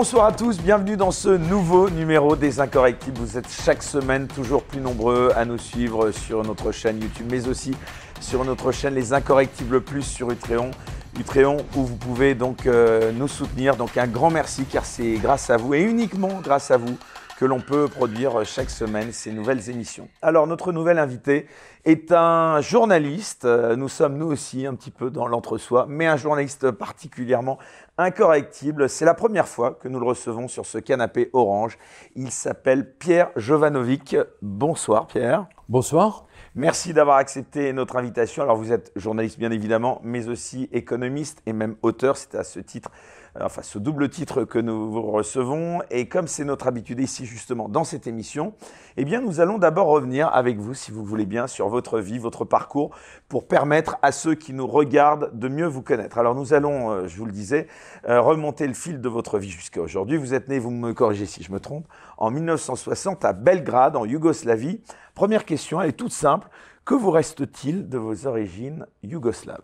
Bonsoir à tous, bienvenue dans ce nouveau numéro des Incorrectibles. Vous êtes chaque semaine toujours plus nombreux à nous suivre sur notre chaîne YouTube, mais aussi sur notre chaîne Les Incorrectibles Plus sur Utréon. Utréon où vous pouvez donc euh, nous soutenir. Donc un grand merci car c'est grâce à vous et uniquement grâce à vous que l'on peut produire chaque semaine ces nouvelles émissions. Alors notre nouvel invité est un journaliste, nous sommes nous aussi un petit peu dans l'entre-soi, mais un journaliste particulièrement incorrectible. C'est la première fois que nous le recevons sur ce canapé orange. Il s'appelle Pierre Jovanovic. Bonsoir Pierre. Bonsoir. Merci d'avoir accepté notre invitation. Alors vous êtes journaliste bien évidemment, mais aussi économiste et même auteur. C'est à ce titre enfin ce double titre que nous vous recevons. Et comme c'est notre habitude ici justement dans cette émission, eh bien nous allons d'abord revenir avec vous, si vous voulez bien, sur votre vie, votre parcours, pour permettre à ceux qui nous regardent de mieux vous connaître. Alors nous allons, euh, je vous le disais, euh, remonter le fil de votre vie jusqu'à aujourd'hui. Vous êtes né, vous me corrigez si je me trompe, en 1960 à Belgrade, en Yougoslavie. Première question, elle est toute simple. Que vous reste-t-il de vos origines yougoslaves?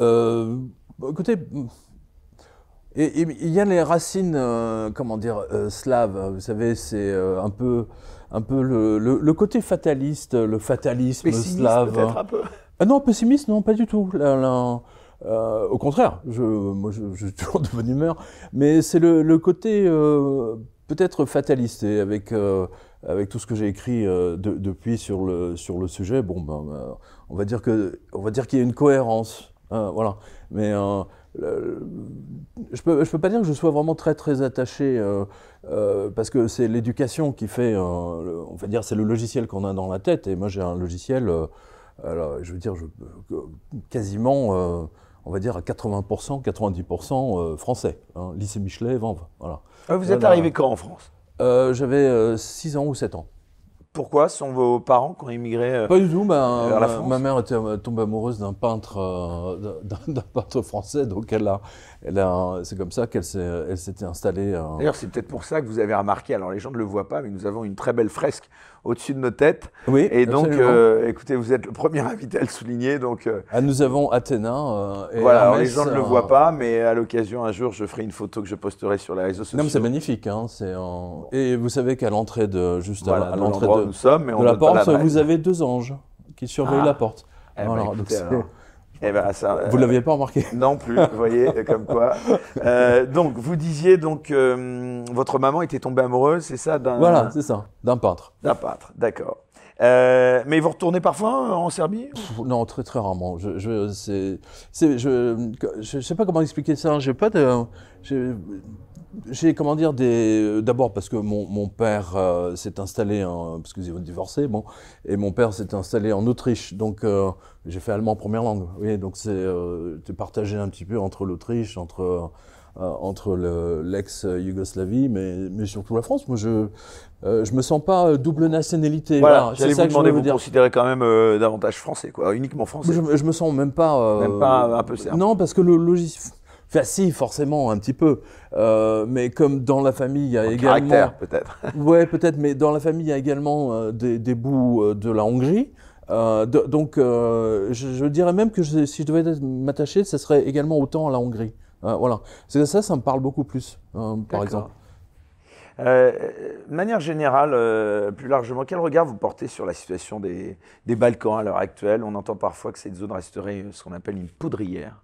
Euh, Écoutez, et il y a les racines, euh, comment dire, euh, slaves. Vous savez, c'est euh, un peu, un peu le, le, côté fataliste, le fatalisme pessimiste, slave. Peut-être un peu. Ah non, pessimiste, non, pas du tout. au contraire, je, moi, je, je, suis toujours de bonne humeur. Mais c'est le, le, côté peut-être fataliste. Et avec, avec tout ce que j'ai écrit de, depuis sur le, sur le sujet, bon, ben, on va dire que, on va dire qu'il y a une cohérence. Hein, voilà. Mais je peux, je peux pas dire que je sois vraiment très très attaché euh, euh, parce que c'est l'éducation qui fait, euh, on va dire, c'est le logiciel qu'on a dans la tête et moi j'ai un logiciel, alors, je veux dire, je, quasiment, on va dire à 80%, 90% français, hein, lycée Michelet, Vanves, voilà. Ah, vous êtes arrivé quand en France? J'avais 6 ans ou 7 ans. Pourquoi sont vos parents qui ont immigré euh, Pas du tout. Ma, ma, mère était euh, tombée amoureuse d'un peintre, euh, d'un peintre français, donc elle a, c'est comme ça qu'elle s'était installée. D'ailleurs, c'est peut-être pour ça que vous avez remarqué. Alors, les gens ne le voient pas, mais nous avons une très belle fresque au-dessus de nos têtes. Oui. Et donc, écoutez, vous êtes le premier invité à le souligner. Donc, ah, nous avons Athéna. et voilà. alors les gens ne le voient pas, mais à l'occasion, un jour, je ferai une photo que je posterai sur les réseaux sociaux. Non, mais c'est magnifique. Hein, Et vous savez qu'à l'entrée de, juste à, l'entrée de nous sommes, mais on de la porte, vous avez deux anges qui surveillent ah. la porte. Eh ben, eh ben, ça, vous ne l'aviez pas remarqué Non plus, vous voyez, comme quoi. Euh, donc, vous disiez donc euh, votre maman était tombée amoureuse, c'est ça d'un... Voilà, c'est ça, d'un peintre. D'un peintre, d'accord. Euh, mais vous retournez parfois en Serbie Non, très très rarement. Je je c'est, je, je, sais pas comment expliquer ça. J'ai pas de, j'ai comment dire des d'abord parce que mon, mon père euh, s'est installé en, parce qu'ils ont divorcé bon et mon père s'est installé en Autriche. Donc euh, j'ai fait allemand première langue oui donc c'est euh, partagé un petit peu entre l'Autriche entre euh, entre l'ex Yougoslavie mais mais surtout la France. Moi je je me sens pas double nationalité. Voilà, c'est ça vous que demander, je vous, vous considérez quand même davantage français quoi uniquement français. Je, je me sens même pas même pas un peu serbe non parce que le logiciel Enfin, si, forcément, un petit peu. Euh, mais comme dans la famille, il y a en également. Caractère, peut-être. ouais, peut-être, mais dans la famille, il y a également euh, des, des, bouts euh, de la Hongrie. De, donc, je, je, dirais même que je, si je devais m'attacher, ce serait également autant à la Hongrie. voilà. C'est ça, ça me parle beaucoup plus, par exemple. Euh, de manière générale, euh, plus largement, quel regard vous portez sur la situation des, des Balkans à l'heure actuelle? On entend parfois que cette zone resterait ce qu'on appelle une poudrière.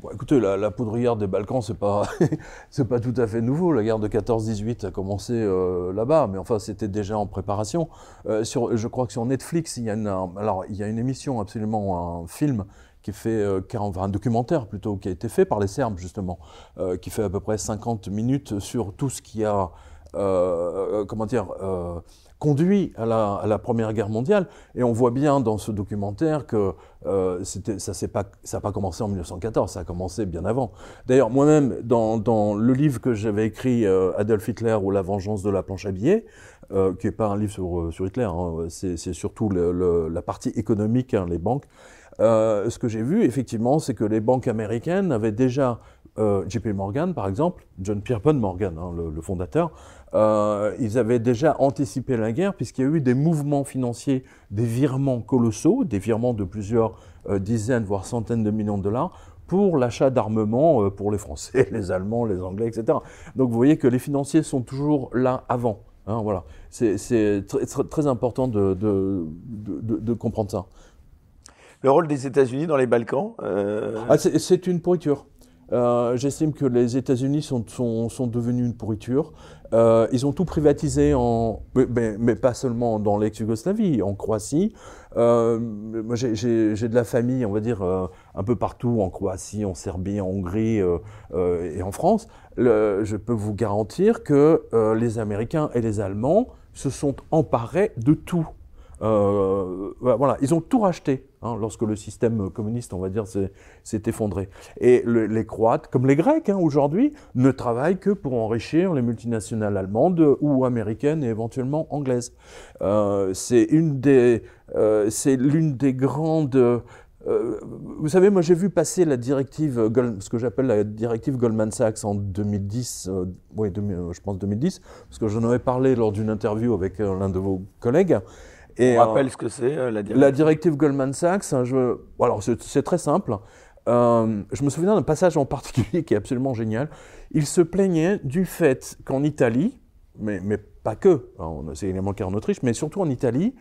Bon, écoutez, la, poudrière des Balkans, c'est pas, pas tout à fait nouveau. La guerre de 14-18 a commencé euh, là-bas, mais enfin, c'était déjà en préparation. Euh, je crois que sur Netflix, il y a une, alors, il y a une émission absolument, un film qui fait, euh, enfin, un documentaire plutôt, qui a été fait par les Serbes justement, qui fait à peu près 50 minutes sur tout ce qui a, comment dire conduit à la, Première Guerre mondiale. Et on voit bien dans ce documentaire que euh, ça n'a pas, commencé en 1914, ça a commencé bien avant. D'ailleurs, moi-même, dans, le livre que j'avais écrit, euh, Adolf Hitler ou La vengeance de la planche à billets, euh, qui n'est pas un livre sur, Hitler, hein, c'est surtout la partie économique, hein, les banques, ce que j'ai vu, effectivement, c'est que les banques américaines avaient déjà, JP Morgan par exemple, John Pierpont Morgan, hein, le, fondateur, euh, ils avaient déjà anticipé la guerre puisqu'il y a eu des mouvements financiers, des virements colossaux, des virements de plusieurs euh, dizaines voire centaines de millions de dollars pour l'achat d'armement pour les Français, les Allemands, les Anglais, etc. Donc vous voyez que les financiers sont toujours là avant. Hein, voilà. C'est très, important de, de, comprendre ça. Le rôle des États-Unis dans les Balkans ah, C'est une pourriture. Euh, j'estime que les États-Unis sont, sont, sont, devenus une pourriture. Euh, ils ont tout privatisé, en, mais, pas seulement dans l'ex-Yougoslavie, en Croatie. Euh, moi, j'ai de la famille, on va dire, euh, un peu partout, en Croatie, en Serbie, en Hongrie et en France. Je peux vous garantir que les Américains et les Allemands se sont emparés de tout. Euh, voilà, ils ont tout racheté hein, lorsque le système communiste, on va dire, s'est effondré. Et les Croates, comme les Grecs hein, aujourd'hui, ne travaillent que pour enrichir les multinationales allemandes ou américaines et éventuellement anglaises. Euh, c'est des, euh, l'une des grandes vous savez, moi j'ai vu passer la directive, ce que j'appelle la directive Goldman Sachs en 2010, euh, oui, je pense 2010, parce que j'en avais parlé lors d'une interview avec l'un de vos collègues. Et, On rappelle ce que c'est euh, la directive. La directive Goldman Sachs, hein, alors c'est très simple. Euh, je me souviens d'un passage en particulier qui est absolument génial. Il se plaignait du fait qu'en Italie, mais, mais, pas que, c'est également le cas en Autriche, mais surtout en Italie,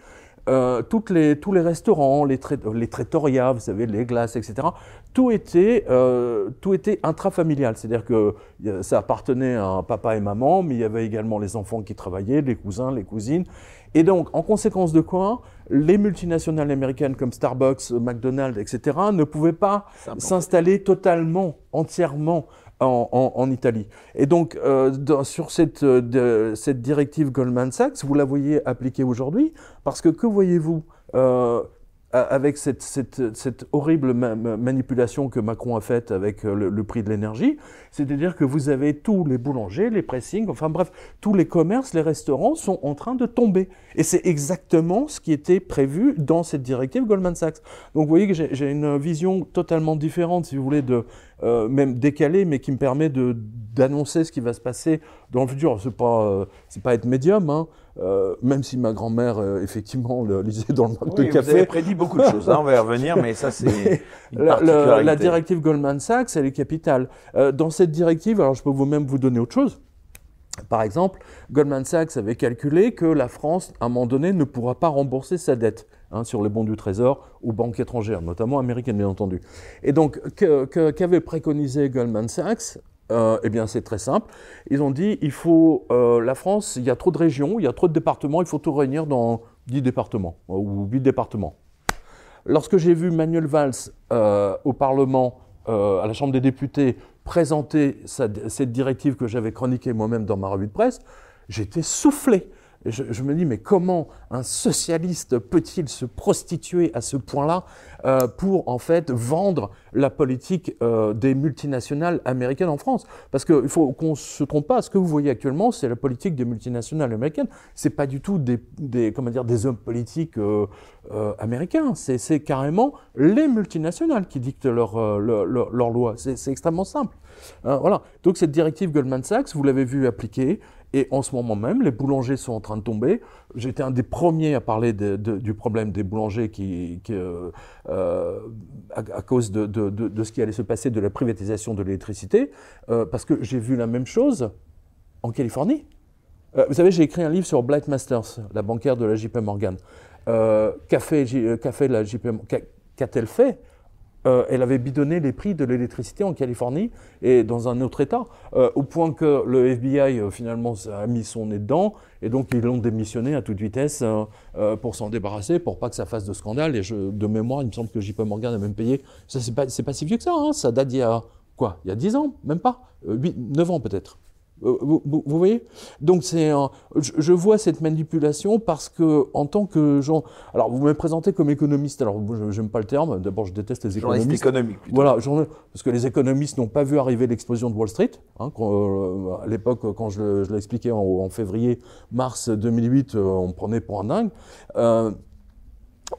euh, toutes les, tous les restaurants, les, les trattoria, vous savez, les glaces, etc., tout était, euh, tout était intrafamilial. C'est-à-dire que ça appartenait à papa et maman, mais il y avait également les enfants qui travaillaient, les cousins, les cousines. Et donc, en conséquence de quoi, les multinationales américaines comme Starbucks, McDonald's, etc., ne pouvaient pas s'installer totalement, entièrement en, Italie. Et donc, euh, sur cette, euh, cette directive Goldman Sachs, vous la voyez appliquée aujourd'hui, parce que que voyez-vous euh, avec cette, horrible manipulation que Macron a faite avec euh, le, prix de l'énergie, c'est-à-dire que vous avez tous les boulangers, les pressings, enfin bref, tous les commerces, les restaurants sont en train de tomber. Et c'est exactement ce qui était prévu dans cette directive Goldman Sachs. Donc vous voyez que j'ai une vision totalement différente, si vous voulez, euh, même décalée, mais qui me permet d'annoncer ce qui va se passer dans le futur. C'est pas, euh, pas être médium, hein, euh, même si ma grand-mère, euh, effectivement, le lisait dans le mug de café. Vous avez prédit beaucoup de choses, hein, on va y revenir, mais ça, c'est la, la, directive Goldman Sachs, elle est capitale. Euh, dans cette directive, alors je peux vous-même vous donner autre chose. Par exemple, Goldman Sachs avait calculé que la France, à un moment donné, ne pourra pas rembourser sa dette hein, sur les bons du Trésor ou banques étrangères, notamment américaines, bien entendu. Et donc, qu'avait préconisé Goldman Sachs euh, eh bien, c'est très simple. Ils ont dit, il faut, euh, la France, il y a trop de régions, il y a trop de départements, il faut tout réunir dans 10 départements, euh, ou 8 départements. Lorsque j'ai vu Manuel Valls au Parlement, à la Chambre des députés, présenter cette directive que j'avais chroniquée moi-même dans ma revue de presse, j'étais soufflé je, me dis, mais comment un socialiste peut-il se prostituer à ce point-là euh, pour en fait vendre la politique euh, des multinationales américaines en France? Parce qu'il faut qu'on se trompe pas. Ce que vous voyez actuellement, c'est la politique des multinationales américaines. C'est pas du tout des, comment dire des hommes politiques euh, américains. C'est carrément les multinationales qui dictent leurs leur, leur, lois. C'est extrêmement simple. Voilà. Donc cette directive Goldman Sachs, vous l'avez vu appliquer. Et en ce moment même, les boulangers sont en train de tomber. J'étais un des premiers à parler du problème des boulangers qui, euh, euh, à, cause de, ce qui allait se passer de la privatisation de l'électricité, euh, parce que j'ai vu la même chose en Californie. vous savez, j'ai écrit un livre sur Blight Masters, la bancaire de la JP Morgan. qu'a fait, la JP Qu'a-t-elle fait? Euh, elle avait bidonné les prix de l'électricité en Californie et dans un autre État, euh, au point que le FBI euh, finalement a mis son nez dedans et donc ils l'ont démissionné à toute vitesse pour s'en débarrasser, pour pas que ça fasse de scandale. Et de mémoire, il me semble que JP Morgan a même payé. Ça c'est pas, pas si vieux que ça, hein. ça date d'il y a quoi Il y a 10 ans, même pas, 8, 9 ans peut-être. Euh, vous, vous, voyez? Donc c'est je, je, vois cette manipulation parce que en tant que gens, alors vous me présentez comme économiste. Alors je n'aime pas le terme. D'abord, je déteste les économistes. économique. Voilà, parce que les économistes n'ont pas vu arriver l'explosion de Wall Street. Hein, euh, à l'époque, quand je, je l'ai expliqué en, en, février, mars 2008, euh, on me prenait pour un dingue. Euh,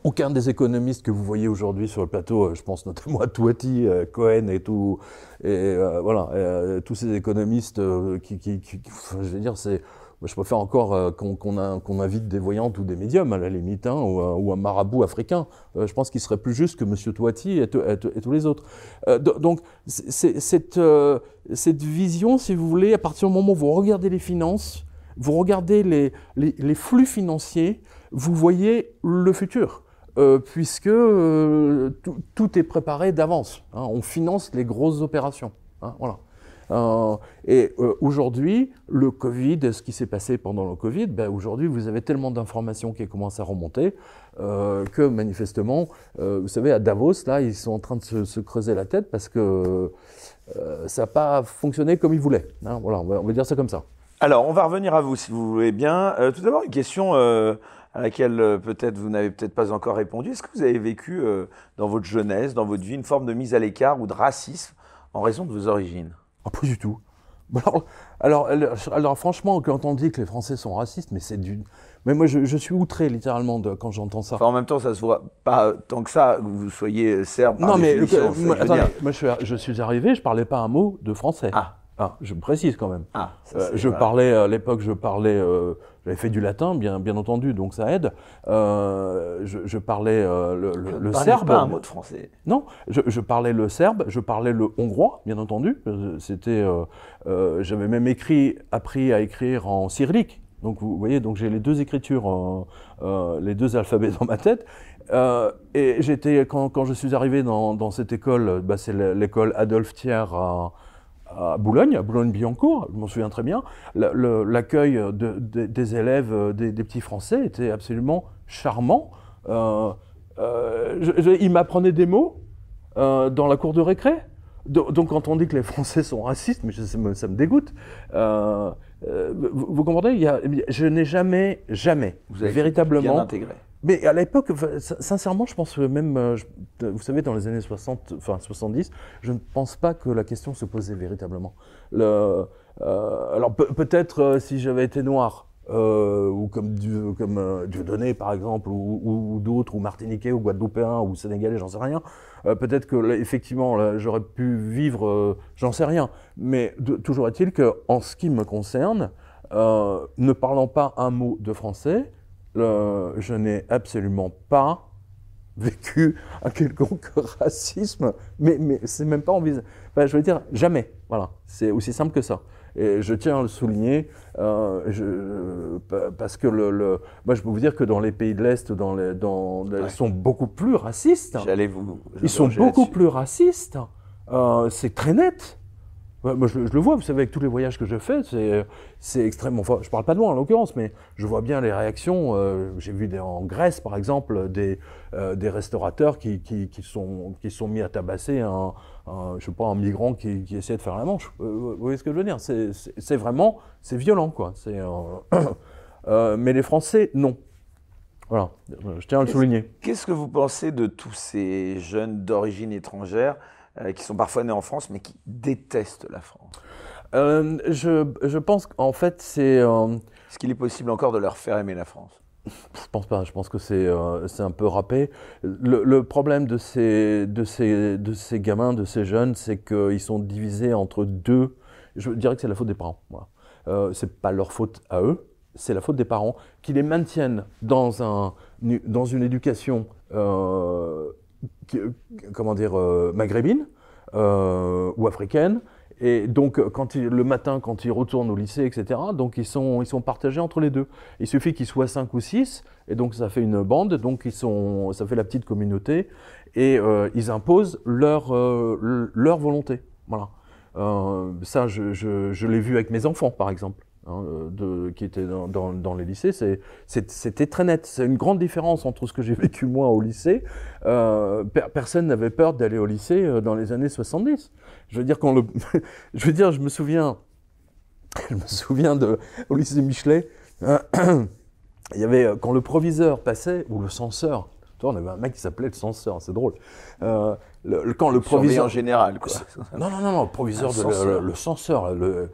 aucun des économistes que vous voyez aujourd'hui sur le plateau, euh, je pense notamment à Touati, euh, Cohen et tout, et euh, voilà, tous ces économistes je veux dire, c'est je préfère encore qu'on invite des voyantes ou des médiums à la limite, hein, ou, un marabout africain. je pense qu'il serait plus juste que M. Toiti et, tous les autres. donc cette, vision, si vous voulez, à partir du moment où vous regardez les finances, vous regardez les, flux financiers, vous voyez le futur. Euh, puisque euh, tout est préparé d'avance. Hein. on finance les grosses opérations. Hein, voilà. Euh, et aujourd'hui, le Covid, ce qui s'est passé pendant le Covid, ben, aujourd'hui, vous avez tellement d'informations qui commencent à remonter que manifestement, vous savez, à Davos, là, ils sont en train de se, creuser la tête parce que ça n'a pas fonctionné comme ils voulaient. Hein. voilà, on va dire ça comme ça. Alors, on va revenir à vous, si vous voulez bien. Tout d'abord, une question à laquelle euh, peut-être vous n'avez peut-être pas encore répondu. Est-ce que vous avez vécu dans votre jeunesse, dans votre vie, une forme de mise à l'écart ou de racisme en raison de vos origines? Ah, Pas du tout. Alors, alors, franchement, quand on dit que les Français sont racistes, mais c'est du. Mais moi, je, suis outré littéralement de, quand j'entends ça. en même temps, ça se voit pas tant que ça que vous soyez serbe. Non, mais moi, je, suis, je suis arrivé, je parlais pas un mot de français. Ah. Ah, je me précise quand même. Ah, euh, je parlais à l'époque, je parlais, euh, j'avais fait du latin, bien, bien entendu, donc ça aide. Euh, je, parlais le, le, serbe. pas un mot de français. Non, je, parlais le serbe, je parlais le hongrois, bien entendu. C'était, j'avais même écrit, appris à écrire en cyrillique. Donc vous voyez, donc j'ai les deux écritures, les deux alphabets dans ma tête. et j'étais quand, quand, je suis arrivé dans, dans cette école, bah, c'est l'école Adolphe Thiers à à Boulogne, à Boulogne-Billancourt, je m'en souviens très bien, l'accueil des élèves, euh, des, petits Français était absolument charmant. Euh, euh, il m'apprenait des mots dans la cour de récré. Donc quand on dit que les Français sont racistes, mais ça me, ça me dégoûte. vous, comprenez Je n'ai jamais, jamais, vous avez véritablement bien intégré. Mais à l'époque, sincèrement, je pense que même, euh, vous savez, dans les années 60, enfin 70, je ne pense pas que la question se posait véritablement. Le, euh, alors peut-être euh, si j'avais été noir, ou comme, Dieu, comme Dieudonné par exemple, ou, d'autres, ou Martiniquais, ou Guadeloupéen, ou Sénégalais, j'en sais rien, peut-être que effectivement j'aurais pu vivre, j'en sais rien. Mais toujours est-il que, en ce qui me concerne, ne parlant pas un mot de français, je n'ai absolument pas vécu un quelconque racisme, mais, mais c'est même pas envisagé. je veux dire, jamais. Voilà, c'est aussi simple que ça. Et je tiens à le souligner, euh, je, parce que le, moi je peux vous dire que dans les pays de l'Est, dans les, dans, ils sont beaucoup plus racistes. J'allais vous. Ils sont beaucoup plus racistes. Euh, c'est très net moi, je, le vois, vous savez, avec tous les voyages que je fais, c'est extrêmement fort. Je parle pas de moi en l'occurrence, mais je vois bien les réactions. Euh, j'ai vu des, en Grèce, par exemple, des, euh, des restaurateurs qui, qui, qui, sont, qui sont mis à tabasser un, je sais pas, un migrant qui, qui essayait de faire la manche. Euh, vous voyez ce que je veux dire? C'est vraiment, c'est violent, quoi. mais les Français, non. Voilà, je tiens à le souligner. Qu'est-ce que vous pensez de tous ces jeunes d'origine étrangère euh, qui sont parfois nés en France, mais qui détestent la France euh, je, je, pense qu'en fait, c'est. Euh, Est-ce qu'il est possible encore de leur faire aimer la France? Je pense pas, je pense que c'est un peu râpé. Le, le, problème de ces, de, ces, de ces gamins, de ces jeunes, c'est qu'ils sont divisés entre deux. Je dirais que c'est la faute des parents. Voilà. C'est pas leur faute à eux, c'est la faute des parents qui les maintiennent dans, un, dans une éducation euh, comment dire, euh, maghrébine euh, ou africaine. Et donc, quand le matin, quand ils retournent au lycée, etc., donc ils sont, ils sont partagés entre les deux. Il suffit qu'ils soient cinq ou six, et donc ça fait une bande, donc ils sont, ça fait la petite communauté, et euh, ils imposent leur, leur volonté. Voilà. ça, je, je, je l'ai vu avec mes enfants, par exemple. Hein, de, qui étaient dans, dans, les lycées, c'était très net. C'est une grande différence entre ce que j'ai vécu moi au lycée. Euh, personne n'avait peur d'aller au lycée euh, dans les années 70. Je veux dire, quand le, je veux dire, je me souviens, je me souviens de, au lycée Michelet, il y avait, euh, quand le proviseur passait, ou le censeur, on avait un mec qui s'appelait le censeur, c'est drôle. Euh, le, quand le proviseur en général, quoi. Non, non, non, non, le proviseur, de, le, censeur, le, euh,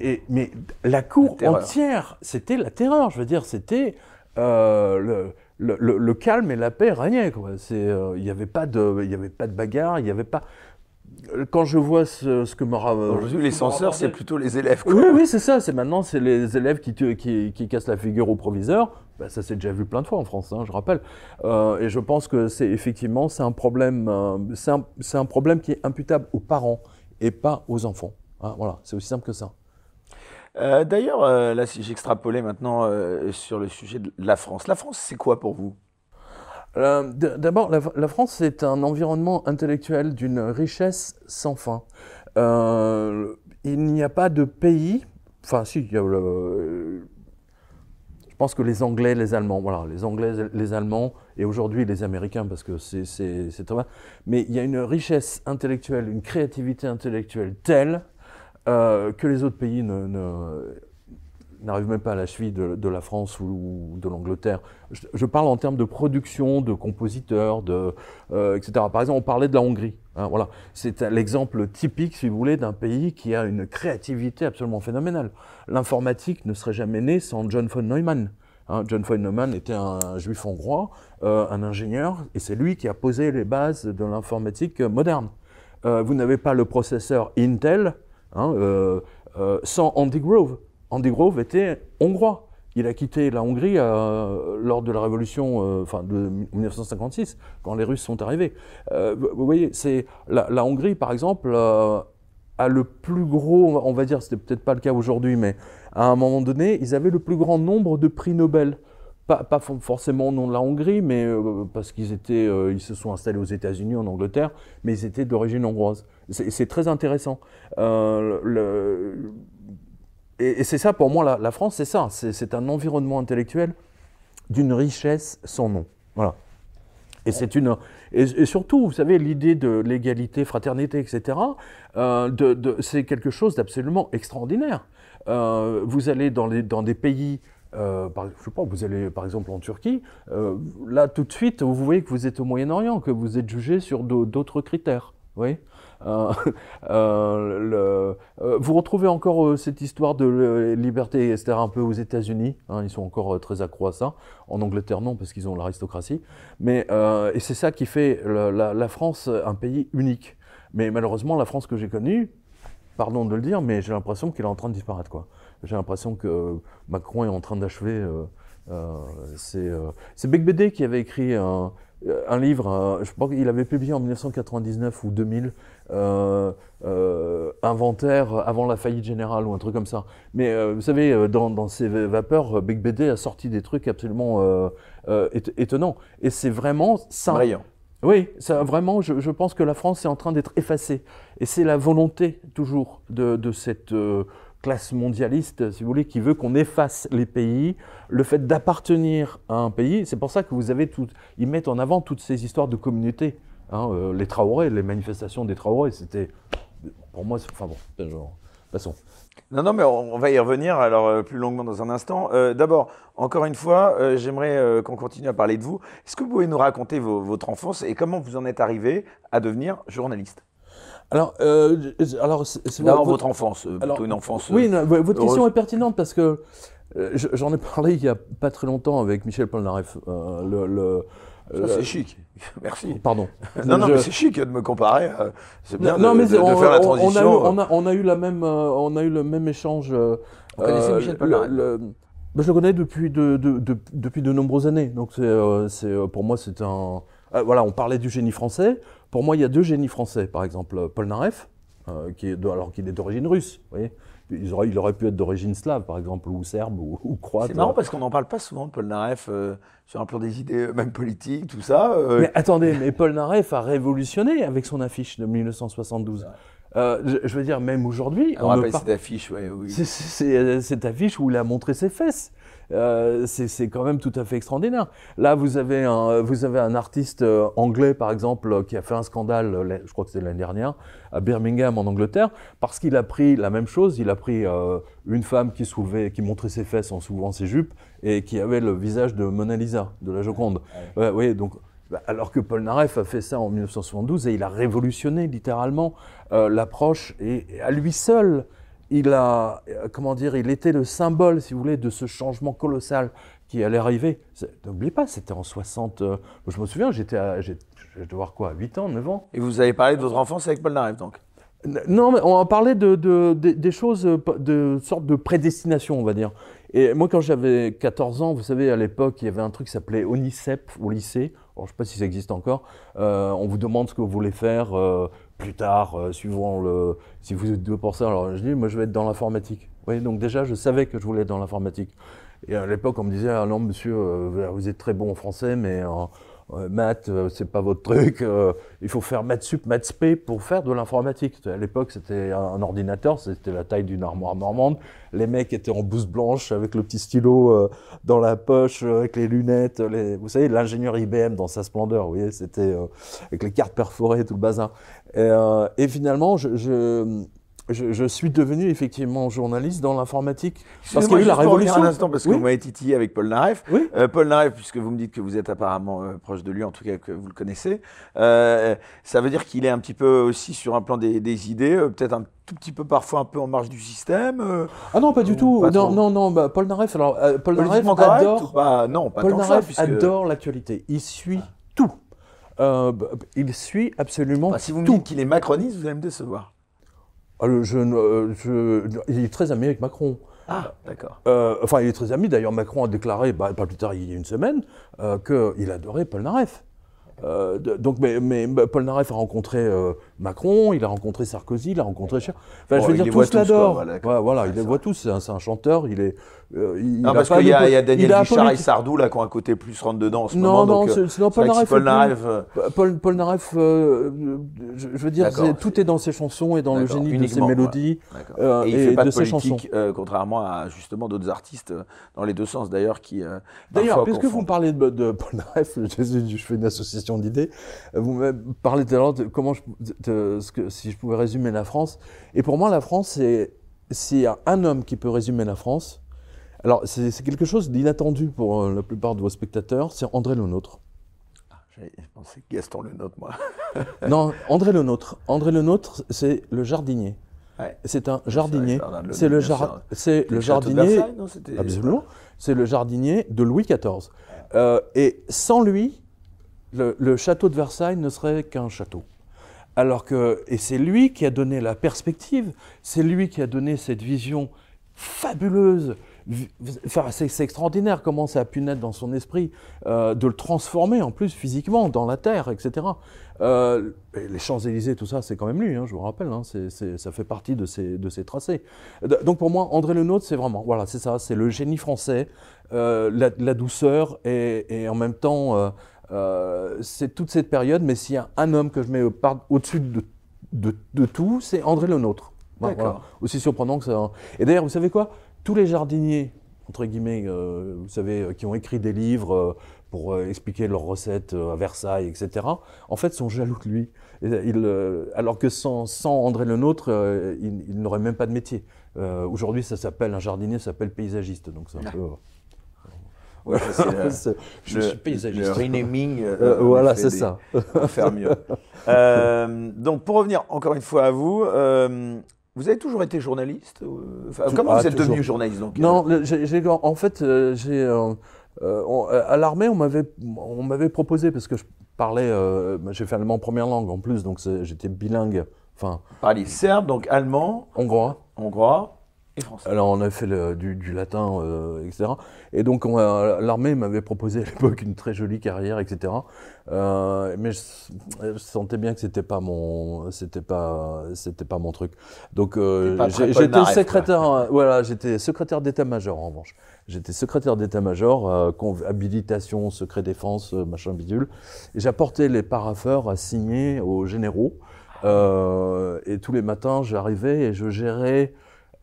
et, mais la cour entière, c'était la terreur. Je veux dire, c'était euh, le, le, le, calme et la paix régnaient. Euh, il n'y avait pas de, il y avait pas de bagarre, il n'y avait pas. quand je vois ce, que me Aujourd'hui, les censeurs, c'est plutôt les élèves. Oui, oui, c'est ça. C'est maintenant, c'est les élèves qui, qui, qui, cassent la figure au proviseur. Ben, ça s'est déjà vu plein de fois en France, hein, je rappelle. Euh, et je pense que c'est effectivement, c'est un problème, euh, c'est un, un, problème qui est imputable aux parents et pas aux enfants. Hein, voilà, c'est aussi simple que ça. Euh, d'ailleurs, là, si j'extrapolais maintenant sur le sujet de la France, la France, c'est quoi pour vous? Euh, d'abord, la, France, c'est un environnement intellectuel d'une richesse sans fin. Euh, il n'y a pas de pays, enfin si, il y a je pense que les Anglais, les Allemands, voilà, les Anglais, les Allemands, et aujourd'hui les Américains, parce que c'est très bien, mais il y a une richesse intellectuelle, une créativité intellectuelle telle euh, que les autres pays ne, n'arrive même pas à la cheville de, la France ou, de l'Angleterre. Je, parle en termes de production, de compositeurs, de, euh, etc. Par exemple, on parlait de la Hongrie. Hein, voilà. C'est l'exemple typique, si vous voulez, d'un pays qui a une créativité absolument phénoménale. L'informatique ne serait jamais née sans John von Neumann. Hein, John von Neumann était un juif hongrois, euh, un ingénieur, et c'est lui qui a posé les bases de l'informatique moderne. Vous n'avez pas le processeur Intel hein, sans Andy Grove. Andy Grove était hongrois. Il a quitté la Hongrie euh, lors de la révolution euh, enfin de 1956, quand les Russes sont arrivés. Euh, vous voyez, c'est la, Hongrie, par exemple, a le plus gros, on va dire, c'était peut-être pas le cas aujourd'hui, mais à un moment donné, ils avaient le plus grand nombre de prix Nobel. Pas, pas forcément au nom de la Hongrie, mais parce qu'ils étaient, ils se sont installés aux États-Unis, en Angleterre, mais ils étaient d'origine hongroise. C'est très intéressant. Le, et, c'est ça, pour moi, la, France, c'est ça. C'est un environnement intellectuel d'une richesse sans nom. Voilà. Et c'est une et, surtout, vous savez, l'idée de l'égalité, fraternité, etc. Euh, c'est quelque chose d'absolument extraordinaire. Euh, vous allez dans, les, dans des pays euh, par, je sais pas, vous allez par exemple en Turquie, euh, là tout de suite, vous voyez que vous êtes au Moyen-Orient, que vous êtes jugé sur d'autres critères. Oui. Euh, euh, euh, vous retrouvez encore cette histoire de liberté, etc., un peu aux États-Unis. Hein, ils sont encore très accro à ça. En Angleterre, non, parce qu'ils ont l'aristocratie. Mais et c'est ça qui fait la, France un pays unique. Mais malheureusement, la France que j'ai connue, pardon de le dire, mais j'ai l'impression qu'elle est en train de disparaître. J'ai l'impression que Macron est en train d'achever. c'est Beck BD qui avait écrit un, un livre, je pense qu'il avait publié en 1999 ou 2000, euh, euh, inventaire avant la faillite générale ou un truc comme ça. Mais euh, vous savez, dans, dans ces vapeurs, Big BD a sorti des trucs absolument étonnants. Et c'est vraiment ça. Brillant. Oui, ça, vraiment, je, je, pense que la France est en train d'être effacée. Et c'est la volonté toujours de, de cette classe mondialiste, si vous voulez, qui veut qu'on efface les pays, le fait d'appartenir à un pays. C'est pour ça que vous avez tout. Ils mettent en avant toutes ces histoires de communauté. Hein, euh, les Traoré, les manifestations des Traoré, c'était. Pour moi, enfin bon, genre. Passons. Non, non, mais on va y revenir alors euh, plus longuement dans un instant. Euh, d'abord, encore une fois, j'aimerais qu'on continue à parler de vous. Est-ce que vous pouvez nous raconter votre enfance et comment vous en êtes arrivé à devenir journaliste? Alors, alors c'est votre enfance, plutôt une enfance. Oui, votre question est pertinente parce que j'en ai parlé il y a pas très longtemps avec Michel Polnareff, le, ça, c'est chic. Merci. Pardon. non, non, mais c'est chic de me comparer. C'est bien de, de, faire la transition. On a, eu, on, a, eu la même, euh, on a eu le même échange. Euh, on connaissait Michel Polnareff? ben, Je le connais depuis de, depuis de nombreuses années. Donc, c'est, euh, pour moi, c'est un. voilà, on parlait du génie français. Pour moi, il y a deux génies français. Par exemple, Polnareff, qui est, alors qu'il est d'origine russe. Vous voyez il aurait, il aurait pu être d'origine slave, par exemple, ou serbe, ou, croate. C'est marrant parce qu'on n'en parle pas souvent de Paul Naref euh, sur un plan des idées, euh, même politiques, tout ça. Euh. Mais attendez, mais Paul Naref a révolutionné avec son affiche de 1972. je, veux dire, même aujourd'hui. On, on rappelle cette affiche, ouais, oui. C'est cette affiche où il a montré ses fesses. Euh, c'est quand même tout à fait extraordinaire. Là, vous avez un, vous avez un artiste euh, anglais, par exemple, qui a fait un scandale, euh, je crois que c'était l'année dernière, à Birmingham, en Angleterre, parce qu'il a pris la même chose. Il a pris une femme qui soulevait, qui montrait ses fesses en soulevant ses jupes et qui avait le visage de Mona Lisa, de la Joconde. Ouais, ouais, donc bah, alors que Paul Naref a fait ça en 1972 et il a révolutionné littéralement l'approche et, à lui seul, il a, euh, comment dire, il était le symbole, si vous voulez, de ce changement colossal qui allait arriver. N'oubliez pas, c'était en 60. euh, je me souviens, j'étais à. Je avoir quoi 8 ans, 9 ans? Et vous avez parlé de votre enfance avec Paul donc? Non, mais on parlait de, de- de- des choses, euh, de sorte de prédestination, on va dire. Et moi, quand j'avais 14 ans, vous savez, à l'époque, il y avait un truc qui s'appelait ONICEP au lycée. Alors, je ne sais pas si ça existe encore. Euh, on vous demande ce que vous voulez faire euh, plus tard, euh, suivant le. Si vous êtes doué pour ça. Alors, je dis, moi, je vais être dans l'informatique. Oui, donc déjà, je savais que je voulais être dans l'informatique. Et à l'époque, on me disait, ah non, monsieur, euh, vous êtes très bon en français, mais maths, euh, c'est pas votre truc. euh, il faut faire maths sup, maths spé pour faire de l'informatique. À l'époque, c'était un, ordinateur, c'était la taille d'une armoire normande. Les mecs étaient en blouse blanche avec le petit stylo euh, dans la poche, euh, avec les lunettes. Vous savez, l'ingénieur IBM dans sa splendeur, vous voyez, c'était euh, avec les cartes perforées, tout le bazar. Et, euh, et finalement, je, je, je, je suis devenu effectivement journaliste dans l'informatique. Parce qu'il y a eu la révolution. un instant, parce que vous m'avez titillé avec Paul Naref. Oui. Euh, Paul Naref, puisque vous me dites que vous êtes apparemment euh, proche de lui, en tout cas que vous le connaissez, euh, ça veut dire qu'il est un petit peu aussi sur un plan des, des idées, peut-être un tout petit peu parfois un peu en marge du système. Ah non, pas du Ou tout. pas non, non, non, bah, Paul Naref, alors, Paul Naref adore. pas Non, pas Paul Naref puisque... adore l'actualité. Il suit tout. Euh, b- il suit absolument Bah, si vous me tout. dites qu'il est macroniste, vous allez me décevoir. Ah, je, euh, je- il est très ami avec Macron. Ah, d'accord. Euh, enfin, il est très ami. D'ailleurs, Macron a déclaré, bah, pas plus tard, il y a une semaine, euh, qu'il adorait Paul Naref. Euh, de- donc, mais, mais Paul Naref a rencontré Macron, il a rencontré Sarkozy, il a rencontré Cher. Enfin, Bon, je veux dire, tous l'adorent. voilà. Ouais, voilà, il les voit tous. C'est un, chanteur. Il est. euh, il, Non, il parce qu'il y, a- y Daniel a et Sardou là, qui ont un côté plus rentre dedans en ce Non, moment. non, donc, euh, non, Paul Naref. Paul Naref, euh, Paul, Paul Naref, euh, je, je veux dire, tout est dans ses chansons et dans le génie de ses mélodies. Et il et fait pas de de ses politique, euh, contrairement à justement d'autres artistes dans les deux sens d'ailleurs qui. D'ailleurs, puisque vous parlez de, Paul Naref, je, fais une association d'idées, vous me parlez de comment je, ce que, si je pouvais résumer la France. Et pour moi, la France, c'est s'il y a un homme qui peut résumer la France. Alors, c'est quelque chose d'inattendu pour euh, la plupart de vos spectateurs, c'est André Le Nôtre. J'avais pensé Gaston le nôtre, moi. non, André Le Nôtre. André Le Nôtre, c'est le jardinier. Ouais. C'est un jardinier. C'est le, jar- c'est le jardinier. Non Absolument. C'est le jardinier de Louis XIV. Euh, et sans lui, le, le château de Versailles ne serait qu'un château. Alors que, et c'est lui qui a donné la perspective, c'est lui qui a donné cette vision fabuleuse. Enfin, c'est extraordinaire comment ça a pu naître dans son esprit, euh, de le transformer en plus physiquement dans la terre, etc. Euh, les Champs-Élysées, tout ça, c'est quand même lui, hein, je vous rappelle, hein, ça fait partie de ses, tracés. Donc pour moi, André Le Nôtre, c'est vraiment, voilà, c'est ça, c'est le génie français, euh, la, douceur et en même temps, euh, c'est toute cette période, mais s'il y a un homme que je mets au-dessus de, de, de tout, c'est André Le Nôtre. Voilà. Aussi surprenant que ça. Et d'ailleurs, vous savez quoi? Tous les jardiniers, entre guillemets, euh, vous savez, euh, qui ont écrit des livres euh, pour expliquer leurs recettes à Versailles, etc., en fait, sont jaloux de lui. Et, il, alors que sans, sans André Le Nôtre, euh, il, il n'aurait même pas de métier. Aujourd'hui, ça s'appelle, un jardinier ça s'appelle paysagiste. Donc c'est un Ah. peu. Ça, le- je le, suis le paysagiste. renaming. euh, Euh, voilà, c'est ça. on va faire mieux. Euh, donc, pour revenir encore une fois à vous, euh, vous avez toujours été journaliste enfin, Comment ah, vous êtes devenu journaliste donc, Non, le- en fait, j'ai, on- à l'armée, on m'avait, on m'avait proposé, parce que je parlais, euh, j'ai fait allemand première langue en plus, donc j'étais bilingue, enfin, Vous parliez serbe, donc allemand, hongrois. hongrois et français. Alors on a fait le- du, du latin, euh, etc. Et donc l'armée m'avait proposé à l'époque une très jolie carrière, etc. Euh, mais je, je sentais bien que c'était pas mon, c'était pas, c'était pas mon truc. Donc euh, j'étais secrétaire, euh, voilà, j'étais secrétaire d'état-major en revanche. J'étais secrétaire d'état-major, euh, habilitation, secret défense, euh, machin bidule. Et j'apportais les parapheurs à signer aux généraux. Euh, et tous les matins, j'arrivais et je gérais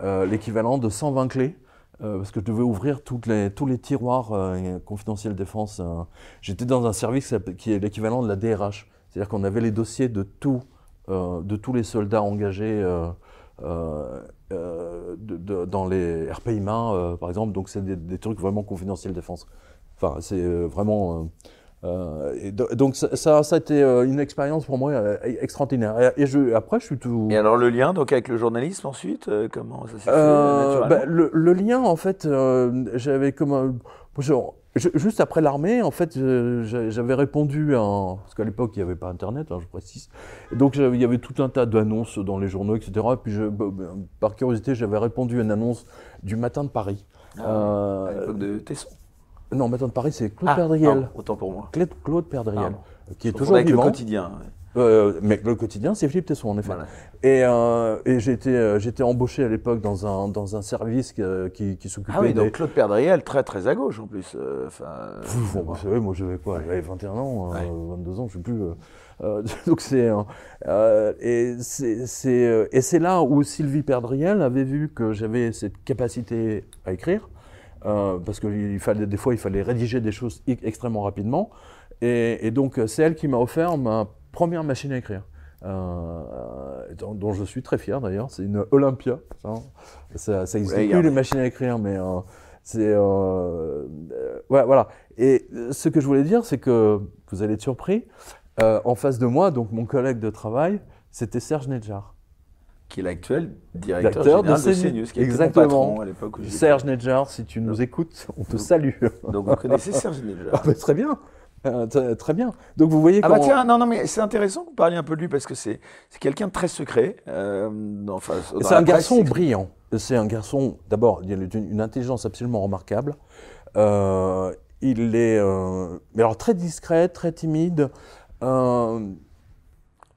euh, l'équivalent de 120 clés. euh, parce que je devais ouvrir toutes les, tous les tiroirs euh, confidentiels défense. euh. J'étais dans un service qui est l'équivalent de la DRH. C'est-à-dire qu'on avait les dossiers de, tout, de tous les soldats engagés dans les RPIMA, euh, par exemple. Donc c'est des, des trucs vraiment confidentiels défense. Enfin, c'est vraiment... euh, et donc ça, ça, a été une expérience pour moi extraordinaire. Et, je, après, je suis tout. Et alors le lien donc avec le journalisme ensuite, comment ça s'est fait ben, le, le, lien, en fait, j'avais comme juste après l'armée, en fait, j'avais répondu à parce qu'à l'époque il n'y avait pas Internet, hein, je précise. donc il y avait tout un tas d'annonces dans les journaux, etc. Et puis je, bah, par curiosité, j'avais répondu à une annonce du Matin de Paris. Ah, euh, à l'époque de Tesson. Non, Matin de Paris, c'est Claude ah, Perdriel. autant pour moi. Claude, Claude Perdriel, qui est toujours vivant. le quotidien. Euh, mais le quotidien, c'est Philippe Tesson, en effet. Et, euh, et j'étais, euh, j'étais embauché à l'époque dans un, dans un service qui, qui, qui s'occupait. Ah oui, donc Claude Perdriel, très très à gauche en plus. vous savez, moi j'avais quoi J'avais 21 ans, 22 ans, je ne sais plus. donc c'est et c'est et c'est là où Sylvie Perdriel avait vu que j'avais cette capacité à écrire parce que il fallait des fois il fallait rédiger des choses extrêmement rapidement et, et donc c'est elle qui m'a offert ma première machine à écrire. Euh, dont, je suis très fier d'ailleurs, c'est une Olympia. Ça, ça existe plus les machines à écrire, mais euh, c'est euh, voilà. Et ce que je voulais dire, c'est que vous allez être surpris. en face de moi, donc mon collègue de travail, c'était Serge Nedjar. Qui est l'actuel directeur général de CNews, qui Exactement. patron à l'époque Serge Nedjar, si tu nous écoutes, on te salue. Donc vous connaissez Serge Nedjar. Ah, bah, très bien. Euh, très bien. Donc vous voyez. Ah bah tiens, non, non, mais c'est intéressant que vous parliez un peu de lui parce que c'est quelqu'un de très secret. Euh, enfin, c'est un garçon brillant. C'est un garçon. D'abord, il a une, intelligence absolument remarquable. Euh, il est, mais alors très discret, très timide.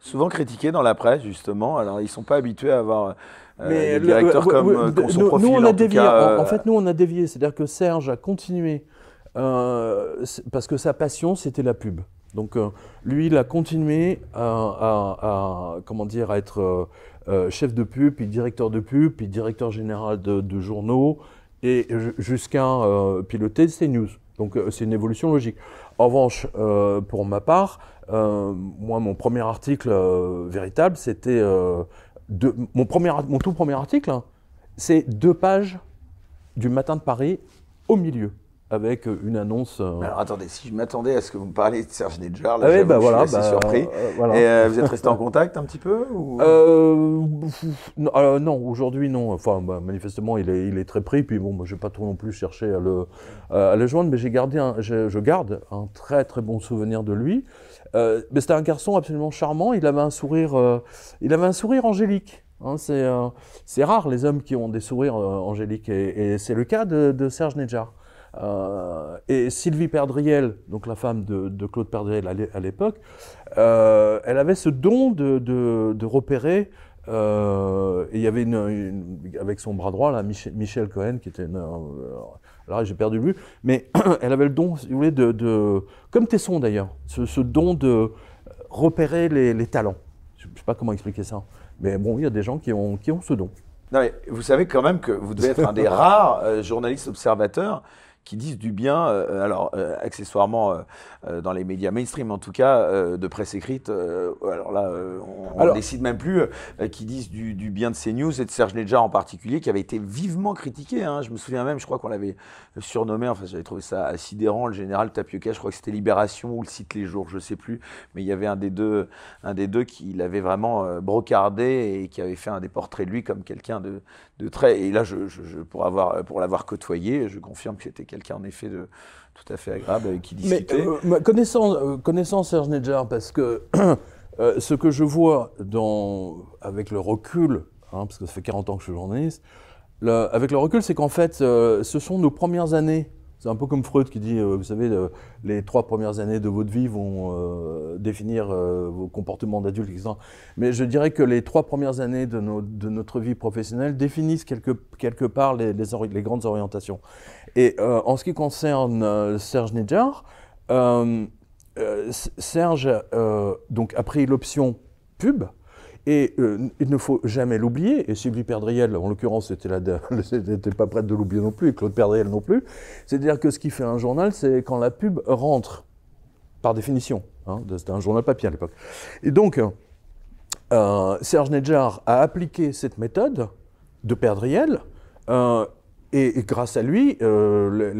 Souvent critiqué dans la presse, justement. Alors, ils sont pas habitués à avoir. des directeurs comme, son profil, nous, on a dévié. en, fait, nous, on a dévié. C'est-à-dire que Serge a continué euh, parce que sa passion, c'était la pub. Donc euh, lui, il a continué à, comment dire, à être euh, chef de pub, puis directeur de pub, puis directeur général de, journaux, et jusqu'à piloter CNews. Donc c'est une évolution logique. En revanche, pour ma part, moi, mon premier article véritable, c'était mon tout premier article, hein, c'est deux pages du Matin de Paris au milieu avec une annonce. Euh, alors attendez, si je m'attendais à ce que vous me parliez de Serge Nedjar, là, ah bah, voilà, je suis assez bah, surpris. Euh, Et euh, vous êtes resté en contact un petit peu ou... Non, aujourd'hui non. Enfin, bah, manifestement, il est, il est très pris. Puis bon, moi, je n'ai pas trop non plus cherché à le, à le joindre, mais j'ai gardé, un, je, je, garde un très très bon souvenir de lui. mais c'était un garçon absolument charmant. Il avait un sourire, il avait un sourire angélique. Hein, c'est rare les hommes qui ont des sourires angéliques, et, et c'est le cas de, de Serge Nedjar. Euh, et Sylvie Perdriel, donc la femme de, Claude Perdriel à l'époque, euh, elle avait ce don de, repérer. Euh, et il y avait avec son bras droit là, Michel, Cohen, qui était alors j'ai perdu le mais elle avait le don, si vous voulez, de, comme Tesson d'ailleurs, ce, don de repérer les, talents. Je ne sais pas comment expliquer ça, mais bon, il y a des gens qui ont, qui ont ce don. Vous savez quand même que vous devez être un des rares journalistes observateurs qui disent du bien, euh, alors euh, accessoirement euh, dans les médias mainstream en tout cas, de presse écrite, alors là on, ne décide même plus, qui disent du, bien de CNews et de Serge Nedjar en particulier, qui avait été vivement critiqué. Hein. Je me souviens même, je crois qu'on l'avait surnommé, enfin j'avais trouvé ça sidérant, le général Tapioca, je crois que c'était Libération ou le site Les Jours, je sais plus, mais il y avait un des deux, un des deux qui l'avait vraiment brocardé et qui avait fait un des portraits de lui comme quelqu'un de, de très. Et là, je, pour avoir, pour l'avoir côtoyé, je confirme que c'était quelqu'un en effet de tout à fait agréable avec qui discuter. Mais, euh, connaissant, euh, connaissant Serge Nedjar, parce que euh, ce que je vois dans, avec le recul, hein, parce que ça fait 40 ans que je suis journaliste, avec le recul, c'est qu'en fait, ce sont nos premières années c'est un peu comme Freud qui dit, euh, vous savez, les trois premières années de votre vie vont euh, définir euh, vos comportements d'adulte, etc. Mais je dirais que les trois premières années de, notre vie professionnelle définissent quelque, quelque part les, grandes orientations. Et en ce qui concerne Serge Nedjar, Serge donc, a pris l'option pub, et euh, il ne faut jamais l'oublier, et Sylvie Perdriel, en l'occurrence, n'était pas prête de l'oublier non plus, et Claude Perdriel non plus. C'est-à-dire que ce qui fait un journal, c'est quand la pub rentre, par définition. Hein, C'était un journal papier à l'époque. Et donc, euh, Serge Nedjar a appliqué cette méthode de Perdriel. Euh, et, grâce à lui, euh,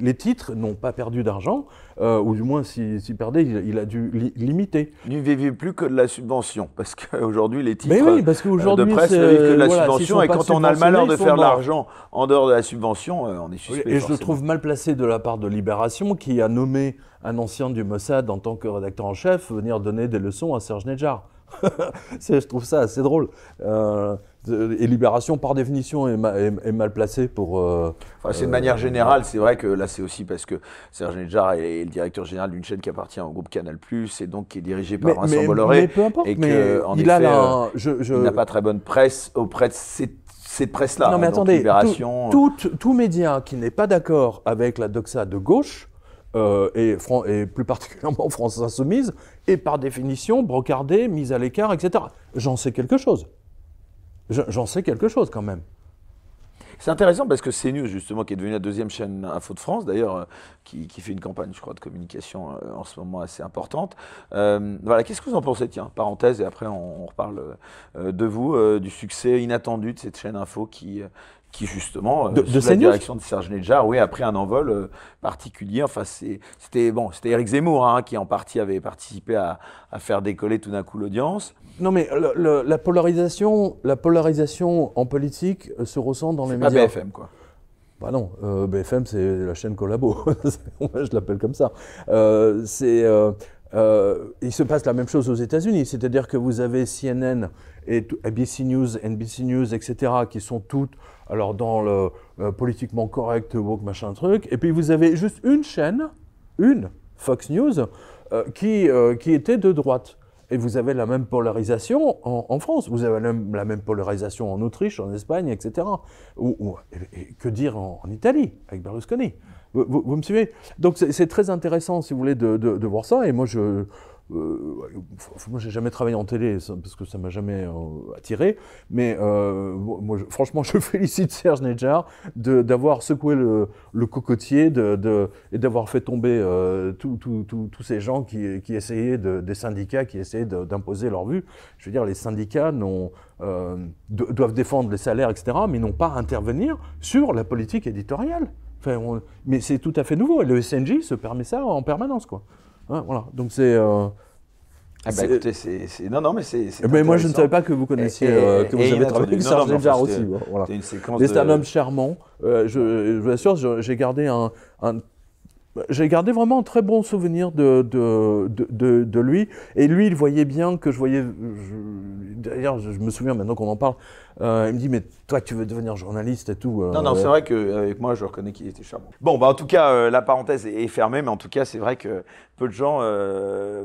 les, titres n'ont pas perdu d'argent, euh, ou du moins s'il perdait, il, a dû limiter. Il ne vivait plus que de la subvention, parce qu'aujourd'hui les titres oui, parce de presse ne vivent que de la subvention, et quand on a le malheur de faire de l'argent en dehors de la subvention, euh, on est suspect. Et je le trouve mal placé de la part de Libération, qui a nommé un ancien du Mossad en tant que rédacteur en chef venir donner des leçons à Serge Nedjar. je trouve ça assez drôle. Euh, et Libération, par définition, est, mal placé pour. Euh, c'est de manière générale, c'est vrai que là, c'est aussi parce que Serge Nedjar est le directeur général d'une chaîne qui appartient au groupe Canal, et donc qui est dirigé par Vincent Bolloré. Mais peu importe, et mais en il effet, a je, n'a pas très bonne presse auprès de cette presse-là. Non, mais attendez, Libération... tout, tout média qui n'est pas d'accord avec la doxa de gauche euh, et, et, plus particulièrement France Insoumise, est par définition brocardé, mise à l'écart, etc. J'en sais quelque chose. J'en sais quelque chose quand même. C'est intéressant parce que CNews, justement, qui est devenue la deuxième chaîne Info de France, d'ailleurs, euh, qui, fait une campagne, je crois, de communication euh, en ce moment assez importante. voilà, qu'est-ce que vous en pensez? Tiens, parenthèse, et après on, reparle de vous, du succès inattendu de cette chaîne Info qui, qui justement, de, sous la direction de Serge Nedjar, oui, après un envol euh, particulier. Enfin, c'était bon, c'était Éric Zemmour hein, qui en partie avait participé à, faire décoller tout d'un coup l'audience. Non, mais la polarisation, la polarisation en politique euh, se ressent dans les médias. Pas BFM, quoi. Bah non, euh, BFM c'est la chaîne collabo, je l'appelle comme ça. c'est il se passe la même chose aux États-Unis, c'est-à-dire que vous avez CNN et ABC News, NBC News, etc., qui sont toutes alors dans le euh, politiquement correct, woke, machin truc, et puis vous avez juste une chaîne, une, Fox News, euh, qui, euh, qui était de droite. Et vous avez la même polarisation en, France, vous avez la même, la même, polarisation en Autriche, en Espagne, etc. Ou, et, que dire en, Italie, avec Berlusconi? Vous, vous, me suivez? Donc c'est très intéressant, si vous voulez, de, de, de voir ça. Et moi, je, moi, j'ai jamais travaillé en télé parce que ça m'a jamais euh, attiré. Mais euh, moi, franchement, je félicite Serge Nedjar d'avoir secoué le, cocotier et d'avoir fait tomber tous ces gens qui, essayaient des syndicats qui essayaient d'imposer leur vue. Je veux dire, les syndicats doivent défendre les salaires, etc., mais n'ont pas à intervenir sur la politique éditoriale. Mais c'est tout à fait nouveau. Et le SNJ se permet ça en permanence, quoi. Hein, voilà. Donc c'est. Euh, ah bah écoutez, c'est, non, non, mais c'est. Mais moi, je ne savais pas que vous connaissiez, euh, que vous avez travaillé avec Serge Nedjar aussi. Voilà. C'est un homme charmant. Euh, je, je, vous assure, j'ai gardé un, un j'ai gardé vraiment un très bon souvenir de, de, de, de, lui. Et lui, il voyait bien que je voyais. D'ailleurs, je me souviens maintenant qu'on en parle. Euh, il me dit Mais toi, tu veux devenir journaliste et tout. Euh, non, non, c'est vrai qu'avec moi, je reconnais qu'il était charmant. Bon, bah, en tout cas, euh, la parenthèse est fermée, mais en tout cas, c'est vrai que peu de gens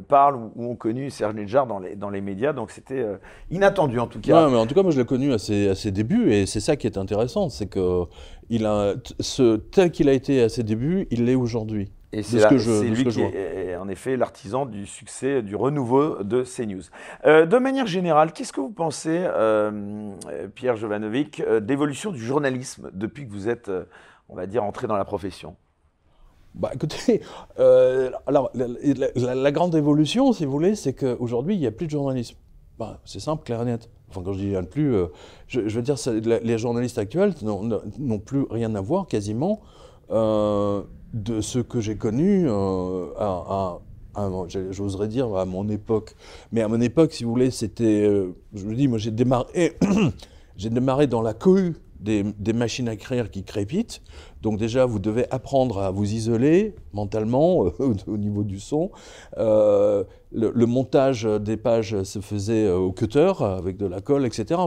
parlent ou, ont connu Serge Nedjar dans les, dans les médias. Donc, c'était inattendu, en tout cas. Non, mais en tout cas, moi, je l'ai connu à ses, à ses débuts. Et c'est ça qui est intéressant c'est que il a, ce, tel qu'il a été à ses débuts, il l'est aujourd'hui. Et c'est lui qui est en effet l'artisan du succès, du renouveau de CNews. Euh, de manière générale, qu'est-ce que vous pensez, euh, Pierre Jovanovic, euh, d'évolution du journalisme depuis que vous êtes, on va dire, entré dans la profession? Bah, écoutez, alors la, grande évolution, si vous voulez, c'est qu'aujourd'hui, il n'y a plus de journalisme. Bah, c'est simple, clair et net. Enfin, quand je dis rien de plus, euh, je, veux dire, les journalistes actuels n'ont plus rien à voir quasiment euh, de ce que j'ai connu euh, à, j'oserais dire à mon époque. Mais à mon époque, si vous voulez, c'était, je vous dis, moi j'ai démarré, j'ai démarré dans la cohue des, machines à écrire qui crépitent. Donc déjà, vous devez apprendre à vous isoler mentalement au niveau du son. Euh, le, montage des pages se faisait euh, au cutter avec de la colle, etc.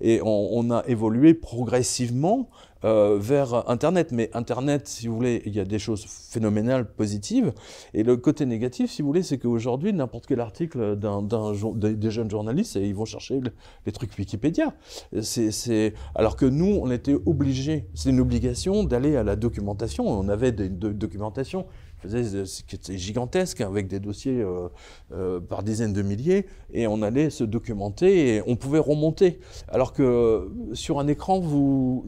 Et on, a évolué progressivement euh, vers Internet. Mais Internet, si vous voulez, il y a des choses phénoménales, positives. Et le côté négatif, si vous voulez, c'est qu'aujourd'hui, n'importe quel article des jeunes journalistes, ils vont chercher les trucs Wikipédia. C'est, alors que nous, on était obligés, c'est une obligation d'aller à la documentation. On avait des, documentations c'était gigantesque avec des dossiers euh, euh, par dizaines de milliers et on allait se documenter et on pouvait remonter. Alors que sur un écran, vous,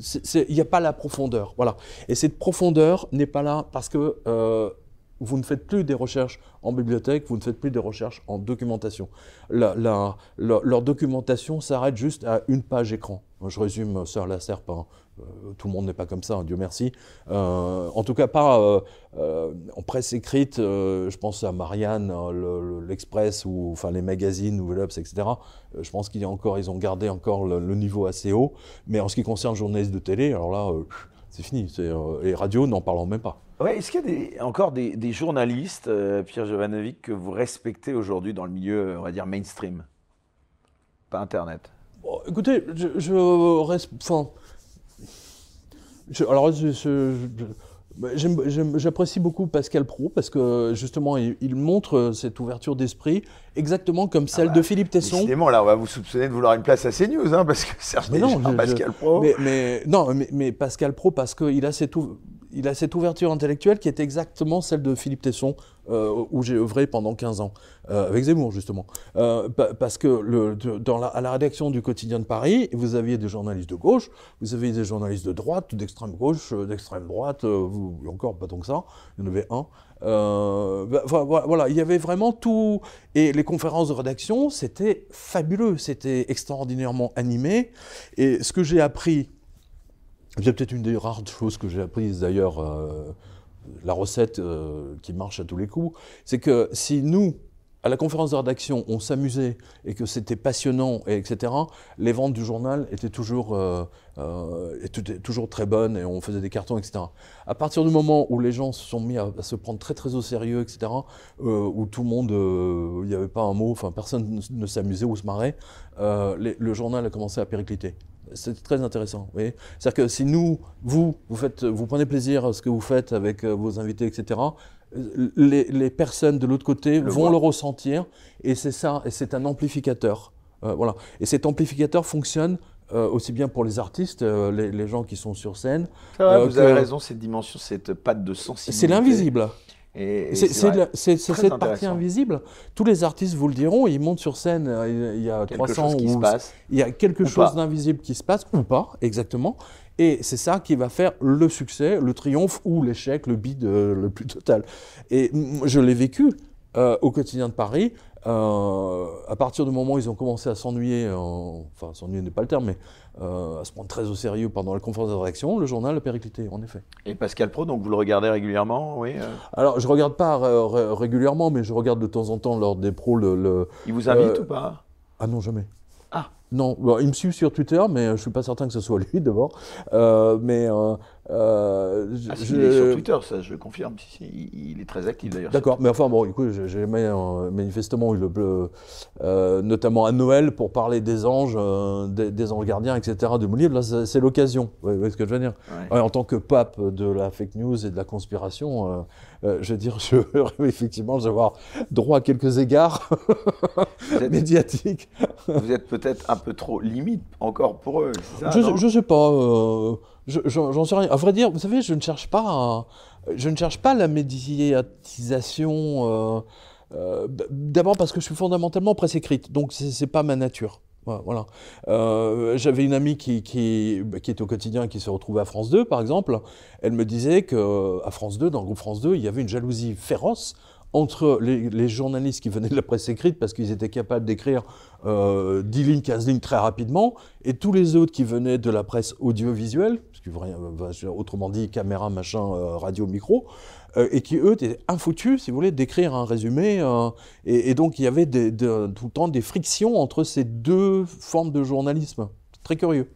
il n'y a pas la profondeur. Voilà. Et cette profondeur n'est pas là parce que euh, vous ne faites plus des recherches en bibliothèque, vous ne faites plus des recherches en documentation. leur documentation s'arrête juste à une page écran. Je résume ça la serpe tout le monde n'est pas comme ça, hein, Dieu merci. en tout cas, pas en presse écrite. je pense à Marianne, l'Express ou enfin les magazines, Nouvel Obs, etc. je pense qu'ils encore, ils ont gardé encore le, niveau assez haut. Mais en ce qui concerne le journaliste de télé, alors là, c'est fini. et radio, n'en parlons même pas. Ouais, Est-ce qu'il y a encore des, journalistes, Pierre Jovanovic, que vous respectez aujourd'hui dans le milieu, on va dire, mainstream? Pas Internet? Écoutez, je, je reste. Enfin. Alors, J'apprécie beaucoup Pascal Pro parce que justement il, montre cette ouverture d'esprit exactement comme celle ah de bah, Philippe Tesson. Décidément là on va vous soupçonner de vouloir une place à CNews hein, parce que Serge mais non, Pascal Pro. Mais, non mais, mais, Pascal Pro parce qu'il a cette il a cette ouverture intellectuelle qui est exactement celle de Philippe Tesson, euh, où j'ai œuvré pendant 15 ans, euh, avec Zemmour justement. Euh, parce que à la rédaction du quotidien de Paris, vous aviez des journalistes de gauche, vous aviez des journalistes de droite, d'extrême gauche, d'extrême droite, vous, encore pas tant que ça, il y en avait un. Bah, voilà, il y avait vraiment tout. Et les conférences de rédaction, c'était fabuleux, c'était extraordinairement animé. Et ce que j'ai appris c'est peut-être une des rares choses que j'ai apprises d'ailleurs, la recette euh, qui marche à tous les coups, c'est que si nous, à la conférence de rédaction, on s'amusait et que c'était passionnant, et etc., les ventes du journal étaient toujours, euh, étaient toujours très bonnes et on faisait des cartons, etc. À partir du moment où les gens se sont mis à, se prendre très très au sérieux, etc., où tout le monde, il n'y avait pas un mot, enfin personne ne s'amusait ou se marrait, le journal a commencé à péricliter. C'est très intéressant. C'est-à-dire que si nous, vous, vous, faites, vous prenez plaisir à ce que vous faites avec euh, vos invités, etc., euh, les, personnes de l'autre côté vont le ressentir et c'est ça, et c'est un amplificateur. Euh, voilà. Et cet amplificateur fonctionne aussi bien pour les artistes, les, gens qui sont sur scène. vous avez raison, cette dimension, cette patte de sensibilité. C'est l'invisible. C'est cette partie invisible. Tous les artistes vous le diront, ils montent sur scène, euh, il y a quelque 300 chose qui se passe. Il y a quelque chose d'invisible qui se passe, ou pas, exactement. Et c'est ça qui va faire le succès, le triomphe ou l'échec, le bid euh, le plus total. Et je l'ai vécu euh, au quotidien de Paris. À partir du moment où ils ont commencé à s'ennuyer, enfin s'ennuyer n'est pas le terme, mais euh, à se prendre très au sérieux pendant la conférence de rédaction, le journal a périclité, en effet. Et Pascal Pro, donc vous le regardez régulièrement, oui euh? Alors, je ne regarde pas euh, régulièrement, mais je regarde de temps en temps lors des pros le... Il vous invite ou pas? Ah non, jamais. Ah non, il me suit sur Twitter, mais je ne suis pas certain que ce soit lui d'abord. mais euh, ah, il est sur Twitter, ça je confirme. Il est très actif d'ailleurs. D'accord, mais enfin bon, écoute, j'ai jamais euh, manifestement eu le bleu, euh, notamment à Noël pour parler des anges, des, anges gardiens, etc. de mon livre. Là, c'est l'occasion. Vous voyez ce que je veux dire? En tant que pape de la fake news et de la conspiration, je veux dire, je effectivement avoir droit à quelques égards médiatiques. vous êtes peut-être un peu trop limite encore pour eux. Ça, je, ne sais pas. J'en sais rien. À vrai dire, vous savez, je ne cherche pas, je ne cherche pas la médiatisation. Euh, euh, D'abord parce que je suis fondamentalement presse écrite, donc c'est pas ma nature. Voilà. Euh, J'avais une amie qui, qui, bah, qui, était au quotidien, qui se retrouvait à France 2, par exemple. Elle me disait qu'à France 2, dans le groupe France 2, il y avait une jalousie féroce entre les, journalistes qui venaient de la presse écrite parce qu'ils étaient capables d'écrire euh, 10 lignes, 15 lignes très rapidement, et tous les autres qui venaient de la presse audiovisuelle, euh, autrement dit caméra, machin, euh, radio, micro, euh, et qui eux étaient infoutus, si vous voulez, d'écrire un résumé. Et, donc il y avait tout le temps des frictions entre ces deux formes de journalisme. Très curieux.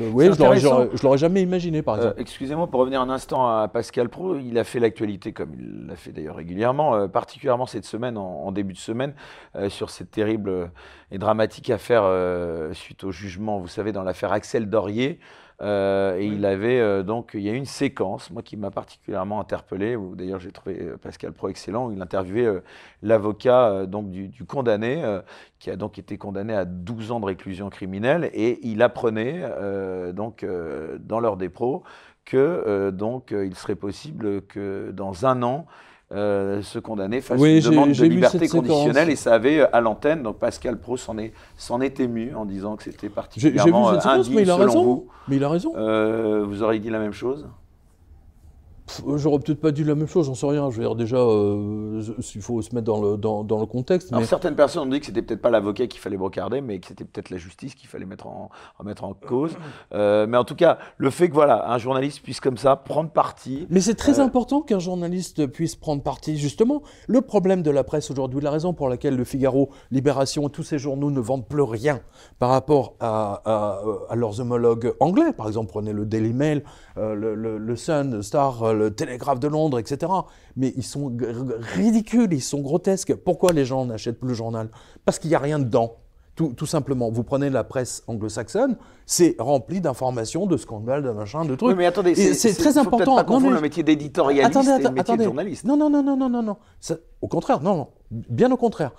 Euh, oui, je l'aurais jamais imaginé, par euh, exemple. Excusez-moi, pour revenir un instant à Pascal Pro, il a fait l'actualité, comme il l'a fait d'ailleurs régulièrement, euh, particulièrement cette semaine, en, début de semaine, sur cette terrible et dramatique affaire suite au jugement, vous savez, dans l'affaire Axel Dorier. Euh, et il avait euh, donc, il y a une séquence, moi qui m'a particulièrement interpellé, où d'ailleurs j'ai trouvé euh, Pascal Pro excellent, où il interviewait l'avocat donc du, condamné, qui a donc été condamné à 12 ans de réclusion criminelle, et il apprenait donc dans des pros que donc il serait possible que dans un an euh, se condamner face à une demande de liberté conditionnelle et ça avait euh, à l'antenne, donc Pascal Pro s'en est, est, ému en disant que c'était particulièrement indigne mais il a selon raison. vous. Mais il a raison. Euh, vous auriez dit la même chose? J'aurais peut-être pas dit la même chose, j'en sais rien. Je veux dire, déjà, euh, il faut se mettre dans le, dans, dans le contexte. Alors, certaines personnes ont dit que c'était peut-être pas l'avocat qu'il fallait brocarder, mais que c'était peut-être la justice qu'il fallait mettre en, en, mettre en cause. Euh, mais en tout cas, le fait que voilà, un journaliste puisse comme ça prendre parti. Mais c'est très euh, important qu'un journaliste puisse prendre parti, justement. Le problème de la presse aujourd'hui, la raison pour laquelle Le Figaro, Libération, tous ces journaux ne vendent plus rien par rapport à, à, à leurs homologues anglais. Par exemple, prenez le Daily Mail, euh, le, le, le, Sun, Star, le Télégraphe de Londres, etc. Mais ils sont ridicules, ils sont grotesques. Pourquoi les gens n'achètent plus le journal? Parce qu'il n'y a rien dedans. Tout, tout, simplement, vous prenez la presse anglo-saxonne, c'est rempli d'informations, de scandales, de machins, de trucs. Oui, mais attendez, c'est très important. Pas confondre le métier d'éditorialiste et le métier attendez. de journaliste. Non, non, non, non, non, non, non. Ça, au contraire, non, non, bien au contraire.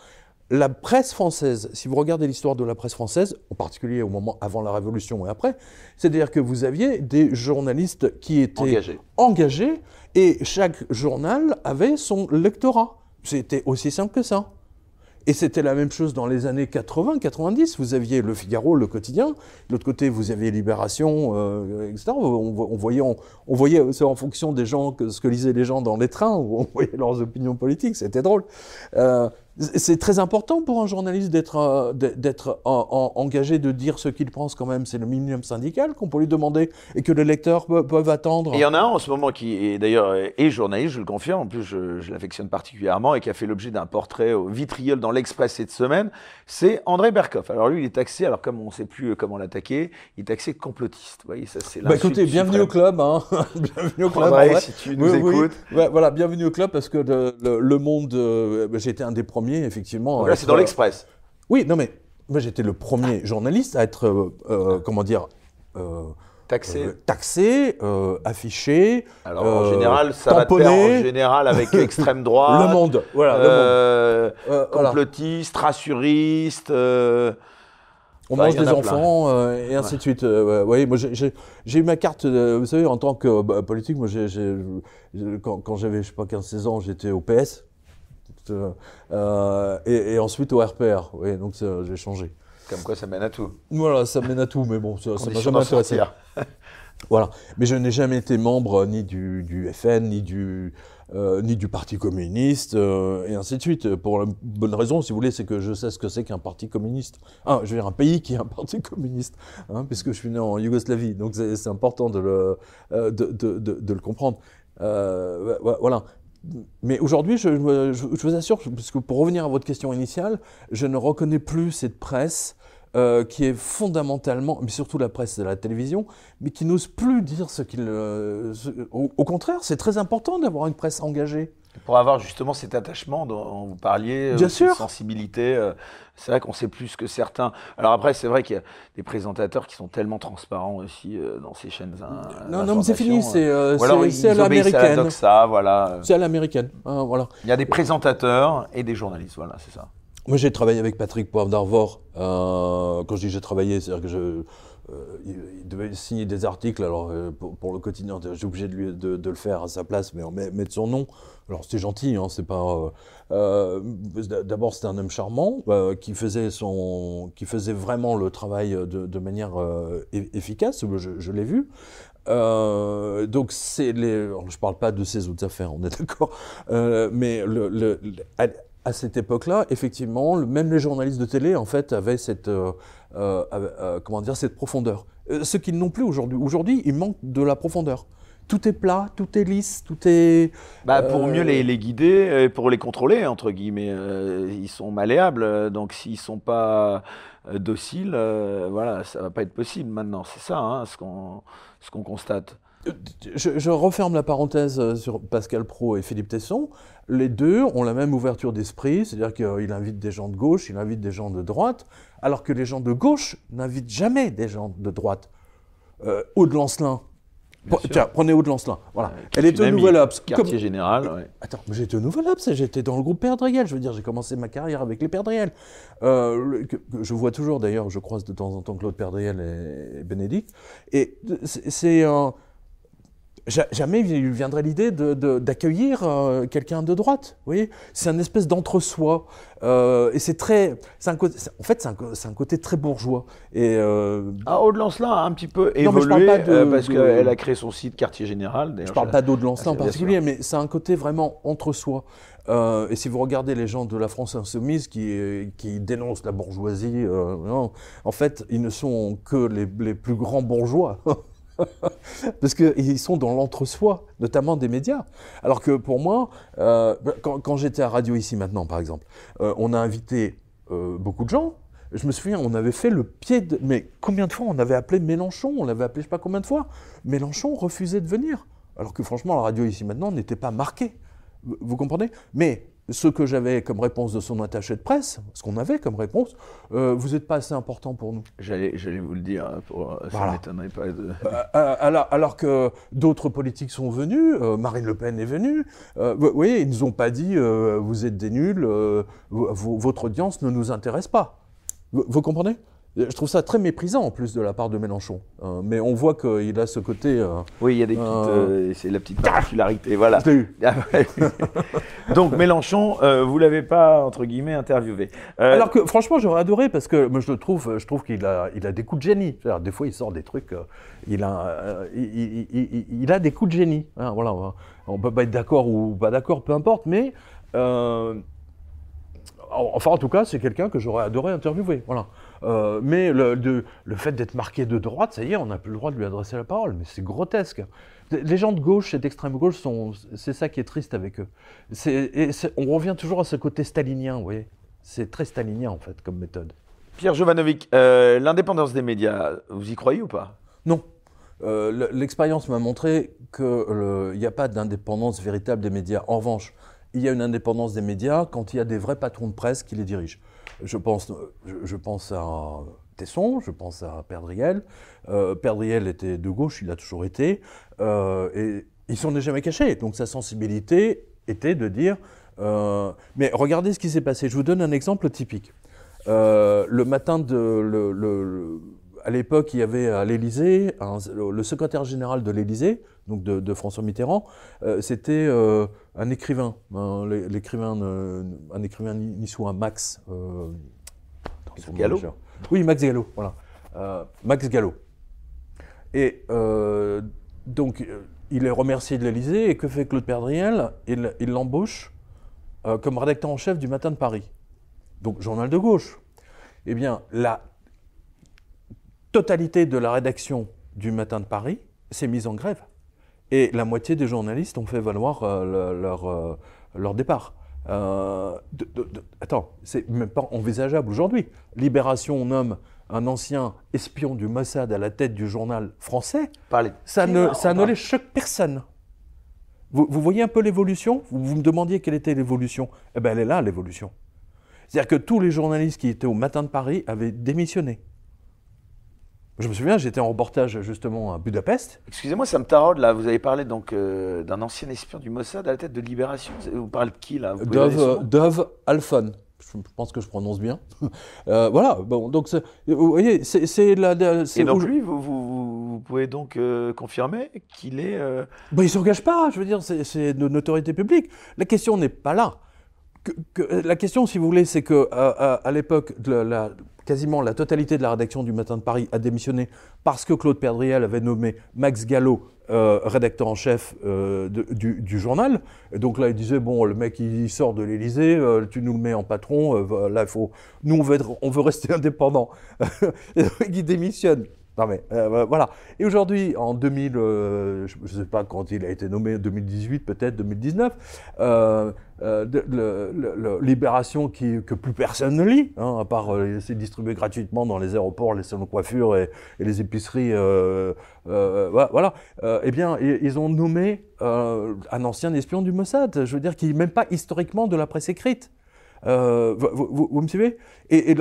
La presse française, si vous regardez l'histoire de la presse française, en particulier au moment avant la Révolution et après, c'est-à-dire que vous aviez des journalistes qui étaient engagés, engagés et chaque journal avait son lectorat. C'était aussi simple que ça. Et c'était la même chose dans les années 80, 90. Vous aviez Le Figaro, Le Quotidien. De l'autre côté, vous aviez Libération, euh, etc. On, on, voyait, on, on voyait c'est en fonction des gens, que, ce que lisaient les gens dans les trains, où on voyait leurs opinions politiques. C'était drôle. Euh, c'est très important pour un journaliste d'être euh, d'être engagé, de dire ce qu'il pense quand même. C'est le minimum syndical qu'on peut lui demander et que les lecteurs peuvent attendre. Et il y en a un en ce moment qui est d'ailleurs est journaliste, je le confirme. En plus, je, je l'affectionne particulièrement et qui a fait l'objet d'un portrait au vitriol dans l'Express cette semaine. C'est André Berkoff. Alors lui, il est taxé. Alors comme on ne sait plus comment l'attaquer, il est taxé complotiste. Vous voyez, ça c'est. Bah écoutez, bienvenue au club. Hein. bienvenue au club. André, si tu nous oui, écoutes. Oui. Ouais, voilà, bienvenue au club parce que le, le, le Monde, euh, j'étais un des premiers effectivement. Donc là, c'est dans l'Express. Oui, non mais moi j'étais le premier journaliste à être, euh, euh, comment dire, euh, taxé, taxé, affiché. Alors en général, ça tamponné. va en général avec l'extrême droite. le Monde, voilà. le monde. complotiste, voilà. rassuriste. On mange des enfants euh, et ainsi ouais. de suite. Euh, ouais, moi, j'ai eu ma carte, euh, vous savez, en tant que bah, politique, moi, quand, quand j'avais, je sais pas, 15-16 ans, j'étais au PS. Euh, et, et, ensuite au RPR. Oui, donc j'ai changé. Comme quoi, ça mène à tout. Voilà, ça mène à tout, mais bon, ça m'a jamais intéressé. voilà. Mais je n'ai jamais été membre ni du, du FN, ni du, euh, ni du Parti communiste, euh, et ainsi de suite. Pour la bonne raison, si vous voulez, c'est que je sais ce que c'est qu'un parti communiste. Ah, je veux dire, un pays qui est un parti communiste, hein, puisque je suis né en Yougoslavie. Donc c'est important de le, euh, de, de, de, de, le comprendre. voilà. Mais aujourd'hui, je, vous assure, parce que pour revenir à votre question initiale, je ne reconnais plus cette presse euh, qui est fondamentalement, mais surtout la presse et la télévision, mais qui n'ose plus dire ce qu'il... Euh, au, au, contraire, c'est très important d'avoir une presse engagée. Pour avoir justement cet attachement dont vous parliez, Bien cette sûr. sensibilité, euh, c'est vrai qu'on sait plus que certains. Alors après, c'est vrai qu'il y a des présentateurs qui sont tellement transparents aussi euh, dans ces chaînes. Non, non, mais c'est fini, c'est euh, à l'américaine. Voilà. C'est à l'américaine, hein, voilà. Il y a des présentateurs et des journalistes, voilà, c'est ça. Moi, j'ai travaillé avec Patrick Poivre d'Arvor. Euh, quand je dis j'ai travaillé, c'est-à-dire que je, euh, il, il, devait signer des articles. Alors, euh, pour, pour, le quotidien, j'ai obligé de, lui, de, de, le faire à sa place, mais en mettre son nom. Alors, c'était gentil, hein, c'est pas. Euh, D'abord, c'était un homme charmant qui faisait son, qui faisait vraiment le travail de, manière efficace. Je, l'ai vu. Euh, donc c'est les. je parle pas de ses autres affaires, on est d'accord. Euh, mais à, cette époque-là, effectivement, même les journalistes de télé, en fait, avaient cette, euh, euh, comment dire, cette profondeur. Euh, ce qu'ils n'ont plus aujourd'hui. Aujourd'hui, il manque de la profondeur. Tout est plat, tout est lisse, tout est. Bah, pour mieux les, les, guider pour les contrôler, entre guillemets, ils sont malléables. Donc, s'ils sont pas dociles, voilà, ça va pas être possible maintenant. C'est ça, hein, ce qu'on ce qu'on constate. Je, je, referme la parenthèse sur Pascal Pro et Philippe Tesson. Les deux ont la même ouverture d'esprit, c'est-à-dire qu'il invite des gens de gauche, il invite des gens de droite, alors que les gens de gauche n'invitent jamais des gens de droite. Euh, Aude Lancelin, Tiens, prenez Aude Lancelin. Voilà. Euh, Elle est au Nouvel Obs. Quartier Comme... général. Ouais. Attends, j'étais au Nouvel Obs, j'étais dans le groupe Père Driel. Je veux dire, j'ai commencé ma carrière avec les Père Driel. Euh, que, que je vois toujours, d'ailleurs, je croise de temps en temps Claude Père Driel et, et Bénédicte. Et c'est un. Jamais il lui viendrait l'idée d'accueillir de, quelqu'un de droite. Vous voyez, c'est un espèce d'entre-soi. et c'est très, un côté, en fait, c'est un, un, côté très bourgeois. Et ah, Aude Lancelin a un petit peu évolué parce qu'elle a créé son site Quartier Général. Je parle pas d'Aude Lancelin en particulier, mais c'est un côté vraiment entre-soi. Euh, et si vous regardez les gens de la France insoumise qui, qui dénoncent la bourgeoisie, euh, en fait, ils ne sont que les, les plus grands bourgeois. Parce qu'ils sont dans l'entre-soi, notamment des médias. Alors que pour moi, euh, quand, j'étais à Radio ici maintenant, par exemple, on a invité beaucoup de gens. Je me souviens, on avait fait le pied de... Mais combien de fois on avait appelé Mélenchon? On l'avait appelé je sais pas combien de fois. Mélenchon refusait de venir. Alors que franchement, la radio ici maintenant n'était pas marquée. Vous comprenez? Mais ce que j'avais comme réponse de son attaché de presse, ce qu'on avait comme réponse, euh, vous n'êtes pas assez important pour nous. J'allais, vous le dire, hein, pour, euh, ça m'étonnerait pas de... Euh, alors, alors, que d'autres politiques sont venus, Marine Le Pen est venue, vous voyez, ils ne nous ont pas dit vous êtes des nuls, votre audience ne nous intéresse pas. vous comprenez? Je trouve ça très méprisant en plus de la part de Mélenchon. Euh, mais on voit qu'il a ce côté. Euh, oui, il y a des petites. Euh, c'est la petite particularité. Voilà. Ah Donc Mélenchon, vous l'avez pas entre guillemets interviewé. Alors que franchement, j'aurais adoré parce que moi, je le trouve, je trouve qu'il a, il a des coups de génie. Des fois, il sort des trucs. il a, il, a des coups de génie. Hein, voilà. On peut pas être d'accord ou pas d'accord, peu importe. Mais enfin, en tout cas, c'est quelqu'un que j'aurais adoré interviewer. Voilà. Euh, mais le, fait d'être marqué de droite, ça y est, on n'a plus le droit de lui adresser la parole. Mais c'est grotesque. Les gens de gauche et d'extrême gauche, sont, c'est ça qui est triste avec eux. on revient toujours à ce côté stalinien, vous voyez. C'est très stalinien, en fait, comme méthode. Pierre Jovanovic, euh, l'indépendance des médias, vous y croyez ou pas? Non. Euh, l'expérience m'a montré qu'il n'y a pas d'indépendance véritable des médias. En revanche, il y a une indépendance des médias quand il y a des vrais patrons de presse qui les dirigent. Je pense, à Tesson, je pense à Perdriel. Euh, Perdriel était de gauche, il a toujours été, euh, et il s'en est jamais caché. Donc sa sensibilité était de dire. Euh, mais regardez ce qui s'est passé. Je vous donne un exemple typique. le matin de. À l'époque, il y avait à l'Élysée, le secrétaire général de l'Élysée, donc de, François Mitterrand, c'était un écrivain, un, l'écrivain, un écrivain niçois, Max. Euh, Gallo Oui, Max Gallo, voilà. Euh, Max Gallo. Et euh, donc, il est remercié de l'Élysée, et que fait Claude Perdriel? Il, l'embauche comme rédacteur en chef du Matin de Paris. Donc, journal de gauche. Eh bien, la totalité de la rédaction du Matin de Paris s'est mise en grève. Et la moitié des journalistes ont fait valoir euh, leur, euh, leur, départ. Euh, attends, c'est même pas envisageable aujourd'hui. Libération nomme un ancien espion du Mossad à la tête du journal français. Ça ne, ça ne les choque personne. Vous, vous, voyez un peu l'évolution? Vous, vous, me demandiez quelle était l'évolution Eh bien, elle est là, l'évolution. C'est-à-dire que tous les journalistes qui étaient au Matin de Paris avaient démissionné. Je me souviens, j'étais en reportage justement à Budapest. Excusez-moi, ça me taraude là. Vous avez parlé donc euh, d'un ancien espion du Mossad à la tête de Libération. Vous parlez de qui là? Dove, Dove Alphon. Je pense que je prononce bien. euh, voilà. Bon, donc vous voyez, c'est la. Et donc lui, vous, vous, vous pouvez donc euh, confirmer qu'il est. Euh... Ben, il s'engage pas. Je veux dire, c'est de autorité publique. La question n'est pas là. Que, la question, si vous voulez, c'est que à, à l'époque de la quasiment la totalité de la rédaction du Matin de Paris a démissionné parce que Claude Perdriel avait nommé Max Gallo euh, rédacteur en chef euh, du, journal. Et donc là, il disait bon, le mec il sort de l'Élysée, euh, tu nous le mets en patron. là, il faut, nous on veut, on veut rester indépendant. il démissionne. Non mais voilà. Et aujourd'hui, en 2000, je ne sais pas quand il a été nommé, 2018 peut-être, 2019, euh, Libération que plus personne ne lit, hein, à part euh, c'est distribué gratuitement dans les aéroports, les salons de coiffure et, les épiceries. Euh, euh voilà. eh bien, ils ont nommé un ancien espion du Mossad, je veux dire, qui n'est même pas historiquement de la presse écrite. Vous, vous, me suivez? Et,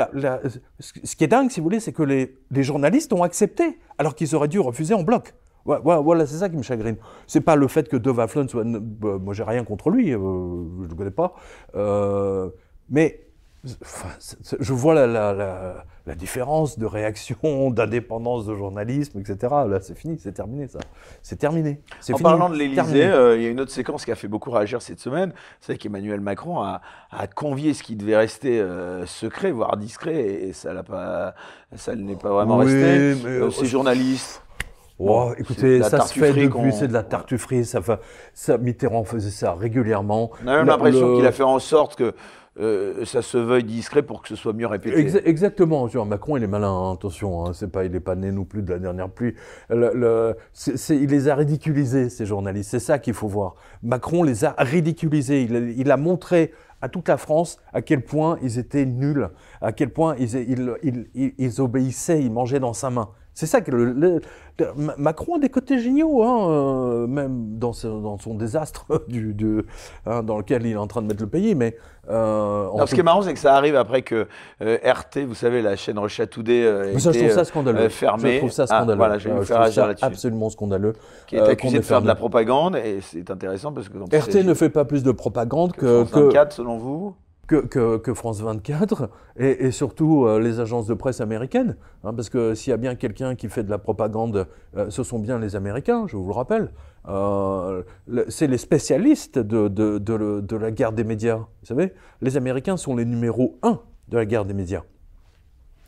ce qui est dingue, si vous voulez, c'est que les, journalistes ont accepté, alors qu'ils auraient dû refuser en bloc. Voilà, c'est ça qui me chagrine. C'est pas le fait que Dove soit. Bah, moi, j'ai rien contre lui, euh, je le connais pas. Euh, mais Enfin, je vois la, la, la, la différence de réaction, d'indépendance de journalisme, etc. Là, c'est fini, c'est terminé, ça. C'est terminé. En fini, parlant de l'Élysée, euh, il y a une autre séquence qui a fait beaucoup réagir cette semaine. C'est qu'Emmanuel Macron a, a convié ce qui devait rester euh, secret, voire discret, et ça l'a pas, ça ne n'est pas vraiment Oui, resté. mais, Euh, euh, ces journalistes. Oh, écoutez, ça se fait depuis, c'est de la tartufferie. Ça, Mitterrand faisait ça régulièrement. On a même l'impression le- qu'il a fait en sorte que euh, ça se veuille discret pour que ce soit mieux répété. Exa- exactement. Macron, il est malin. hein, attention, hein, c'est pas, il est pas né non plus de la dernière pluie. Il les a ridiculisés ces journalistes. C'est ça qu'il faut voir. Macron les a ridiculisés. Il, a- montré à toute la France à quel point ils étaient nuls, à quel point ils- ils obéissaient, ils mangeaient dans sa main. C'est ça que le, le- le- Ma- Macron a des côtés géniaux, hein, euh, même dans, ce- dans son désastre du, de, hein, dans lequel il est en train de mettre le pays. Mais euh, Non, ce qui est marrant, c'est que ça arrive après que euh, RT, vous savez, la chaîne Russia Today, euh, Mais ça, je était, trouve ça euh, scandaleux. euh, fermée. Je trouve ça Ah, scandaleux. voilà, je vais je faire trouve ça absolument scandaleux. qui est accusé de faire de la propagande, et c'est intéressant parce que quand RT ne fait pas plus de propagande que, France que, 24, selon vous que, France 24 et, surtout euh, les agences de presse américaines. hein, parce que s'il y a bien quelqu'un qui fait de la propagande, euh, ce sont bien les Américains, je vous le rappelle. Euh, c'est les spécialistes de, la guerre des médias. Vous savez, les Américains sont les numéros un de la guerre des médias.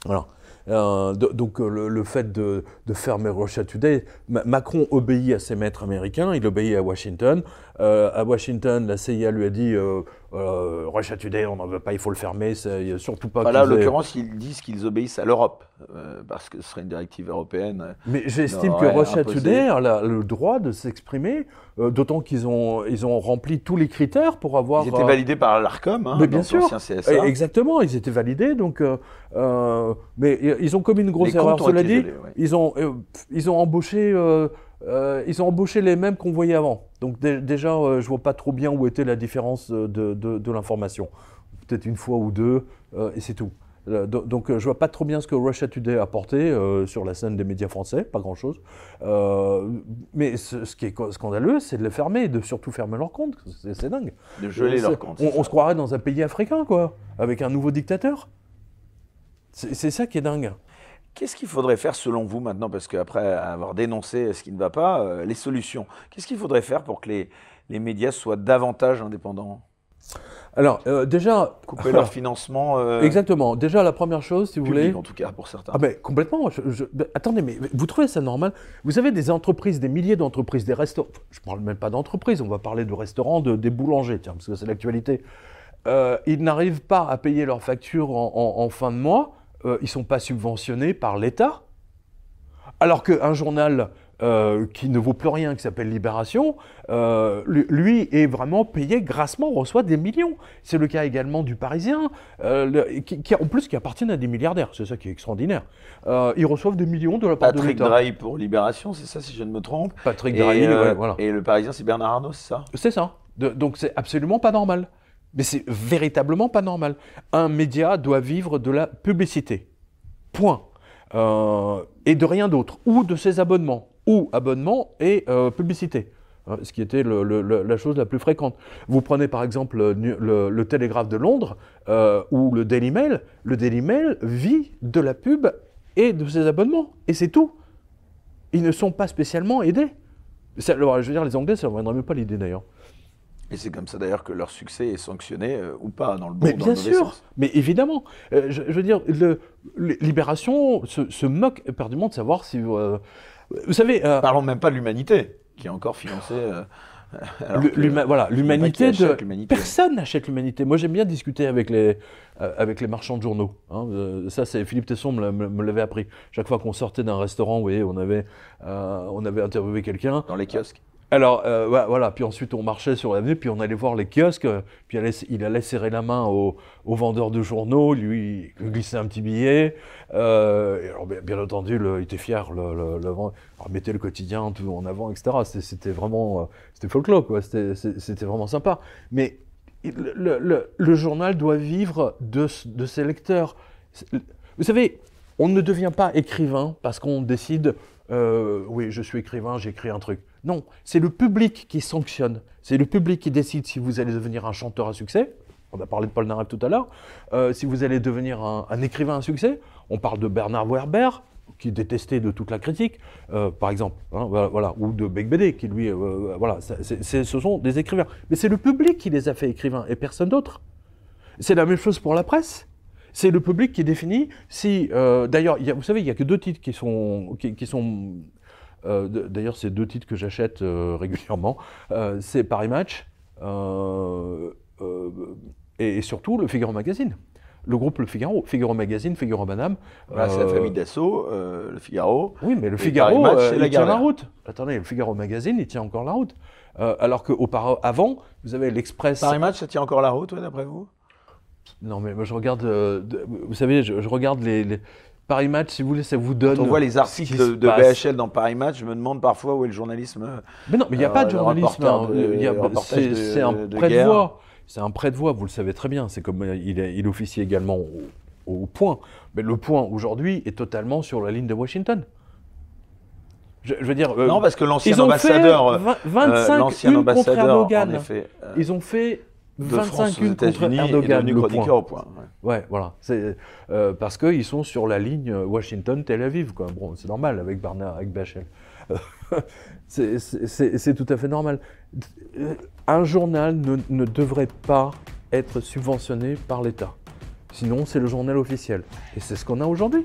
Do- donc le, fait de, fermer Russia Today, Ma- Macron obéit à ses maîtres américains, il obéit à Washington. Euh, à Washington, la CIA lui a dit euh, euh, Russia Today, on n'en veut pas, il faut le fermer, c'est surtout pas. Enfin, Là, en l'occurrence, ils disent qu'ils obéissent à l'Europe, euh, parce que ce serait une directive européenne. Mais j'estime que Russia imposé. Today a le droit de s'exprimer, euh, d'autant qu'ils ont, ils ont rempli tous les critères pour avoir. Ils étaient euh, validés par l'ARCOM, hein, Mais bien sûr. CSA. Exactement, ils étaient validés, donc. euh, euh, mais ils ont commis une grosse Les erreur. Cela dit, ouais. ils ont, euh, ils ont embauché, euh, ils ont embauché les mêmes qu'on voyait avant. Donc dé- déjà, euh, je vois pas trop bien où était la différence euh, de, de- de l'information. Peut-être une fois ou deux, euh, et c'est tout. Do- Donc je vois pas trop bien ce que Russia Today a apporté sur la scène des médias français, pas grand-chose. Mais ce, ce qui est scandaleux, c'est de les fermer, de surtout fermer leurs comptes. C'est dingue. De geler leurs comptes. On, on se croirait dans un pays africain, quoi, avec un nouveau dictateur. C'est ça qui est dingue. Qu'est-ce qu'il faudrait faire selon vous maintenant Parce qu'après avoir dénoncé ce qui ne va pas, euh, les solutions. Qu'est-ce qu'il faudrait faire pour que les, les médias soient davantage indépendants? Alors, euh, déjà. Couper leur financement euh, Exactement. Déjà, la première chose, si vous voulez. en tout cas, pour certains. Ah, ben complètement. Je- je- ben, attendez, mais vous trouvez ça normal? Vous avez des entreprises, des milliers d'entreprises, des restaurants. Je ne parle même pas d'entreprises, on va parler de restaurants, de, des boulangers, tiens, parce que c'est l'actualité. Euh, ils n'arrivent pas à payer leurs factures en, en- en fin de mois. Euh, ils ne sont pas subventionnés par l'État. Alors qu'un journal euh, qui ne vaut plus rien, qui s'appelle Libération, euh, lui, est vraiment payé grassement, reçoit des millions. C'est le cas également du Parisien, euh, le- qui, qui- en plus qui appartiennent à des milliardaires. C'est ça qui est extraordinaire. Ils reçoivent des millions de la part de Patrick. Drahi pour Libération, c'est ça si je ne me trompe. Patrick Et, Drahi, ouais, voilà. et le Parisien, c'est Bernard Arnault, c'est ça? C'est ça. De- donc c'est absolument pas normal. Mais c'est véritablement pas normal. Un média doit vivre de la publicité. Point. Euh, et de rien d'autre. Ou de ses abonnements. Ou abonnements et euh, publicité. Hein, Ce qui était la chose la plus fréquente. Vous prenez par exemple le, Télégraphe de Londres euh, ou le Daily Mail. Le Daily Mail vit de la pub et de ses abonnements. Et c'est tout. Ils ne sont pas spécialement aidés. Je veux dire, les Anglais, ça ne viendrait même pas l'idée d'ailleurs. Et c'est comme ça d'ailleurs que leur succès est sanctionné euh, ou pas, dans le bon Mais dans bien le sûr, sens. mais évidemment. Euh, je, je veux dire, le, Libération se, se moque éperdument de savoir si. euh, vous savez, Parlons même pas de l'humanité, qui est encore financée. que- voilà, l'humanité de. Personne n'achète l'humanité. Moi, j'aime bien discuter avec les, euh, avec les marchands de journaux. hein. Euh, ça, c'est Philippe Tesson me, l'a- me- me l'avait appris. Chaque fois qu'on sortait d'un restaurant, vous voyez, on avait, euh, on avait interviewé quelqu'un. Dans les kiosques. Alors, euh, voilà, puis ensuite on marchait sur l'avenue, puis on allait voir les kiosques, euh, puis il allait, serrer la main au, au vendeur de journaux, lui glisser un petit billet. Euh, alors, bien, entendu, il était fier, le, le, mettait le quotidien tout en avant, etc. C'était- vraiment, c'était folklore, quoi. C'était vraiment sympa. Mais le, journal doit vivre de, ses lecteurs. Vous savez, on ne devient pas écrivain parce qu'on décide, euh, oui, je suis écrivain, j'écris un truc. Non, c'est le public qui sanctionne. C'est le public qui décide si vous allez devenir un chanteur à succès On a parlé de Paul Naref tout à l'heure. Euh, si vous allez devenir un, écrivain à succès, on parle de Bernard Werber, qui est détesté de toute la critique, euh, par exemple, hein, voilà, ou de Beck Bédé, qui lui, voilà, ce sont des écrivains. Mais c'est le public qui les a fait écrivains et personne d'autre. C'est la même chose pour la presse. C'est le public qui définit si. euh, D'ailleurs, vous savez, il n'y a que deux titres qui sont. Qui, qui sont euh, D'ailleurs, c'est deux titres que j'achète euh, régulièrement. C'est Paris Match et, et surtout le Figaro Magazine. Le groupe Le Figaro, Figaro Magazine, Figaro Madame. Voilà, c'est la famille Dassault, le Figaro. oui, mais le Figaro, Match, il la tient la route. Attendez, le Figaro Magazine, il tient encore la route. Alors qu'auparavant, vous avez l'Express. Paris Match, ça tient encore la route, ouais, d'après vous? Non, mais moi je regarde. euh, vous savez, je, je regarde les, les- Paris Match, si vous voulez, ça vous donne. Quand on voit les articles de, de. BHL dans Paris Match, je me demande parfois où est le journalisme. Mais non, mais il n'y a Euh, pas de journalisme. hein. c'est un de prêt de voix. C'est un prêt de voix, vous le savez très bien. C'est comme euh, il, officie également au, au point. Mais le point aujourd'hui est totalement sur la ligne de Washington. Je, je veux dire. euh, Non, parce que l'ancien ambassadeur, fait euh, vingt- euh, 25 l'ancien une contre ambassadeur, en Erdogan. effet, Ils ont fait de 25 France aux États-Unis Erdogan. devenu chroniqueur au point. ouais. Ouais, voilà. C'est euh, parce qu'ils sont sur la ligne Washington-Tel Aviv. Quoi. Bon, c'est normal avec Barnard, avec Bachel. c'est- c'est c'est- c'est tout à fait normal. Euh, Un journal ne, ne devrait pas être subventionné par l'État. Sinon, c'est le journal officiel. Et c'est ce qu'on a aujourd'hui.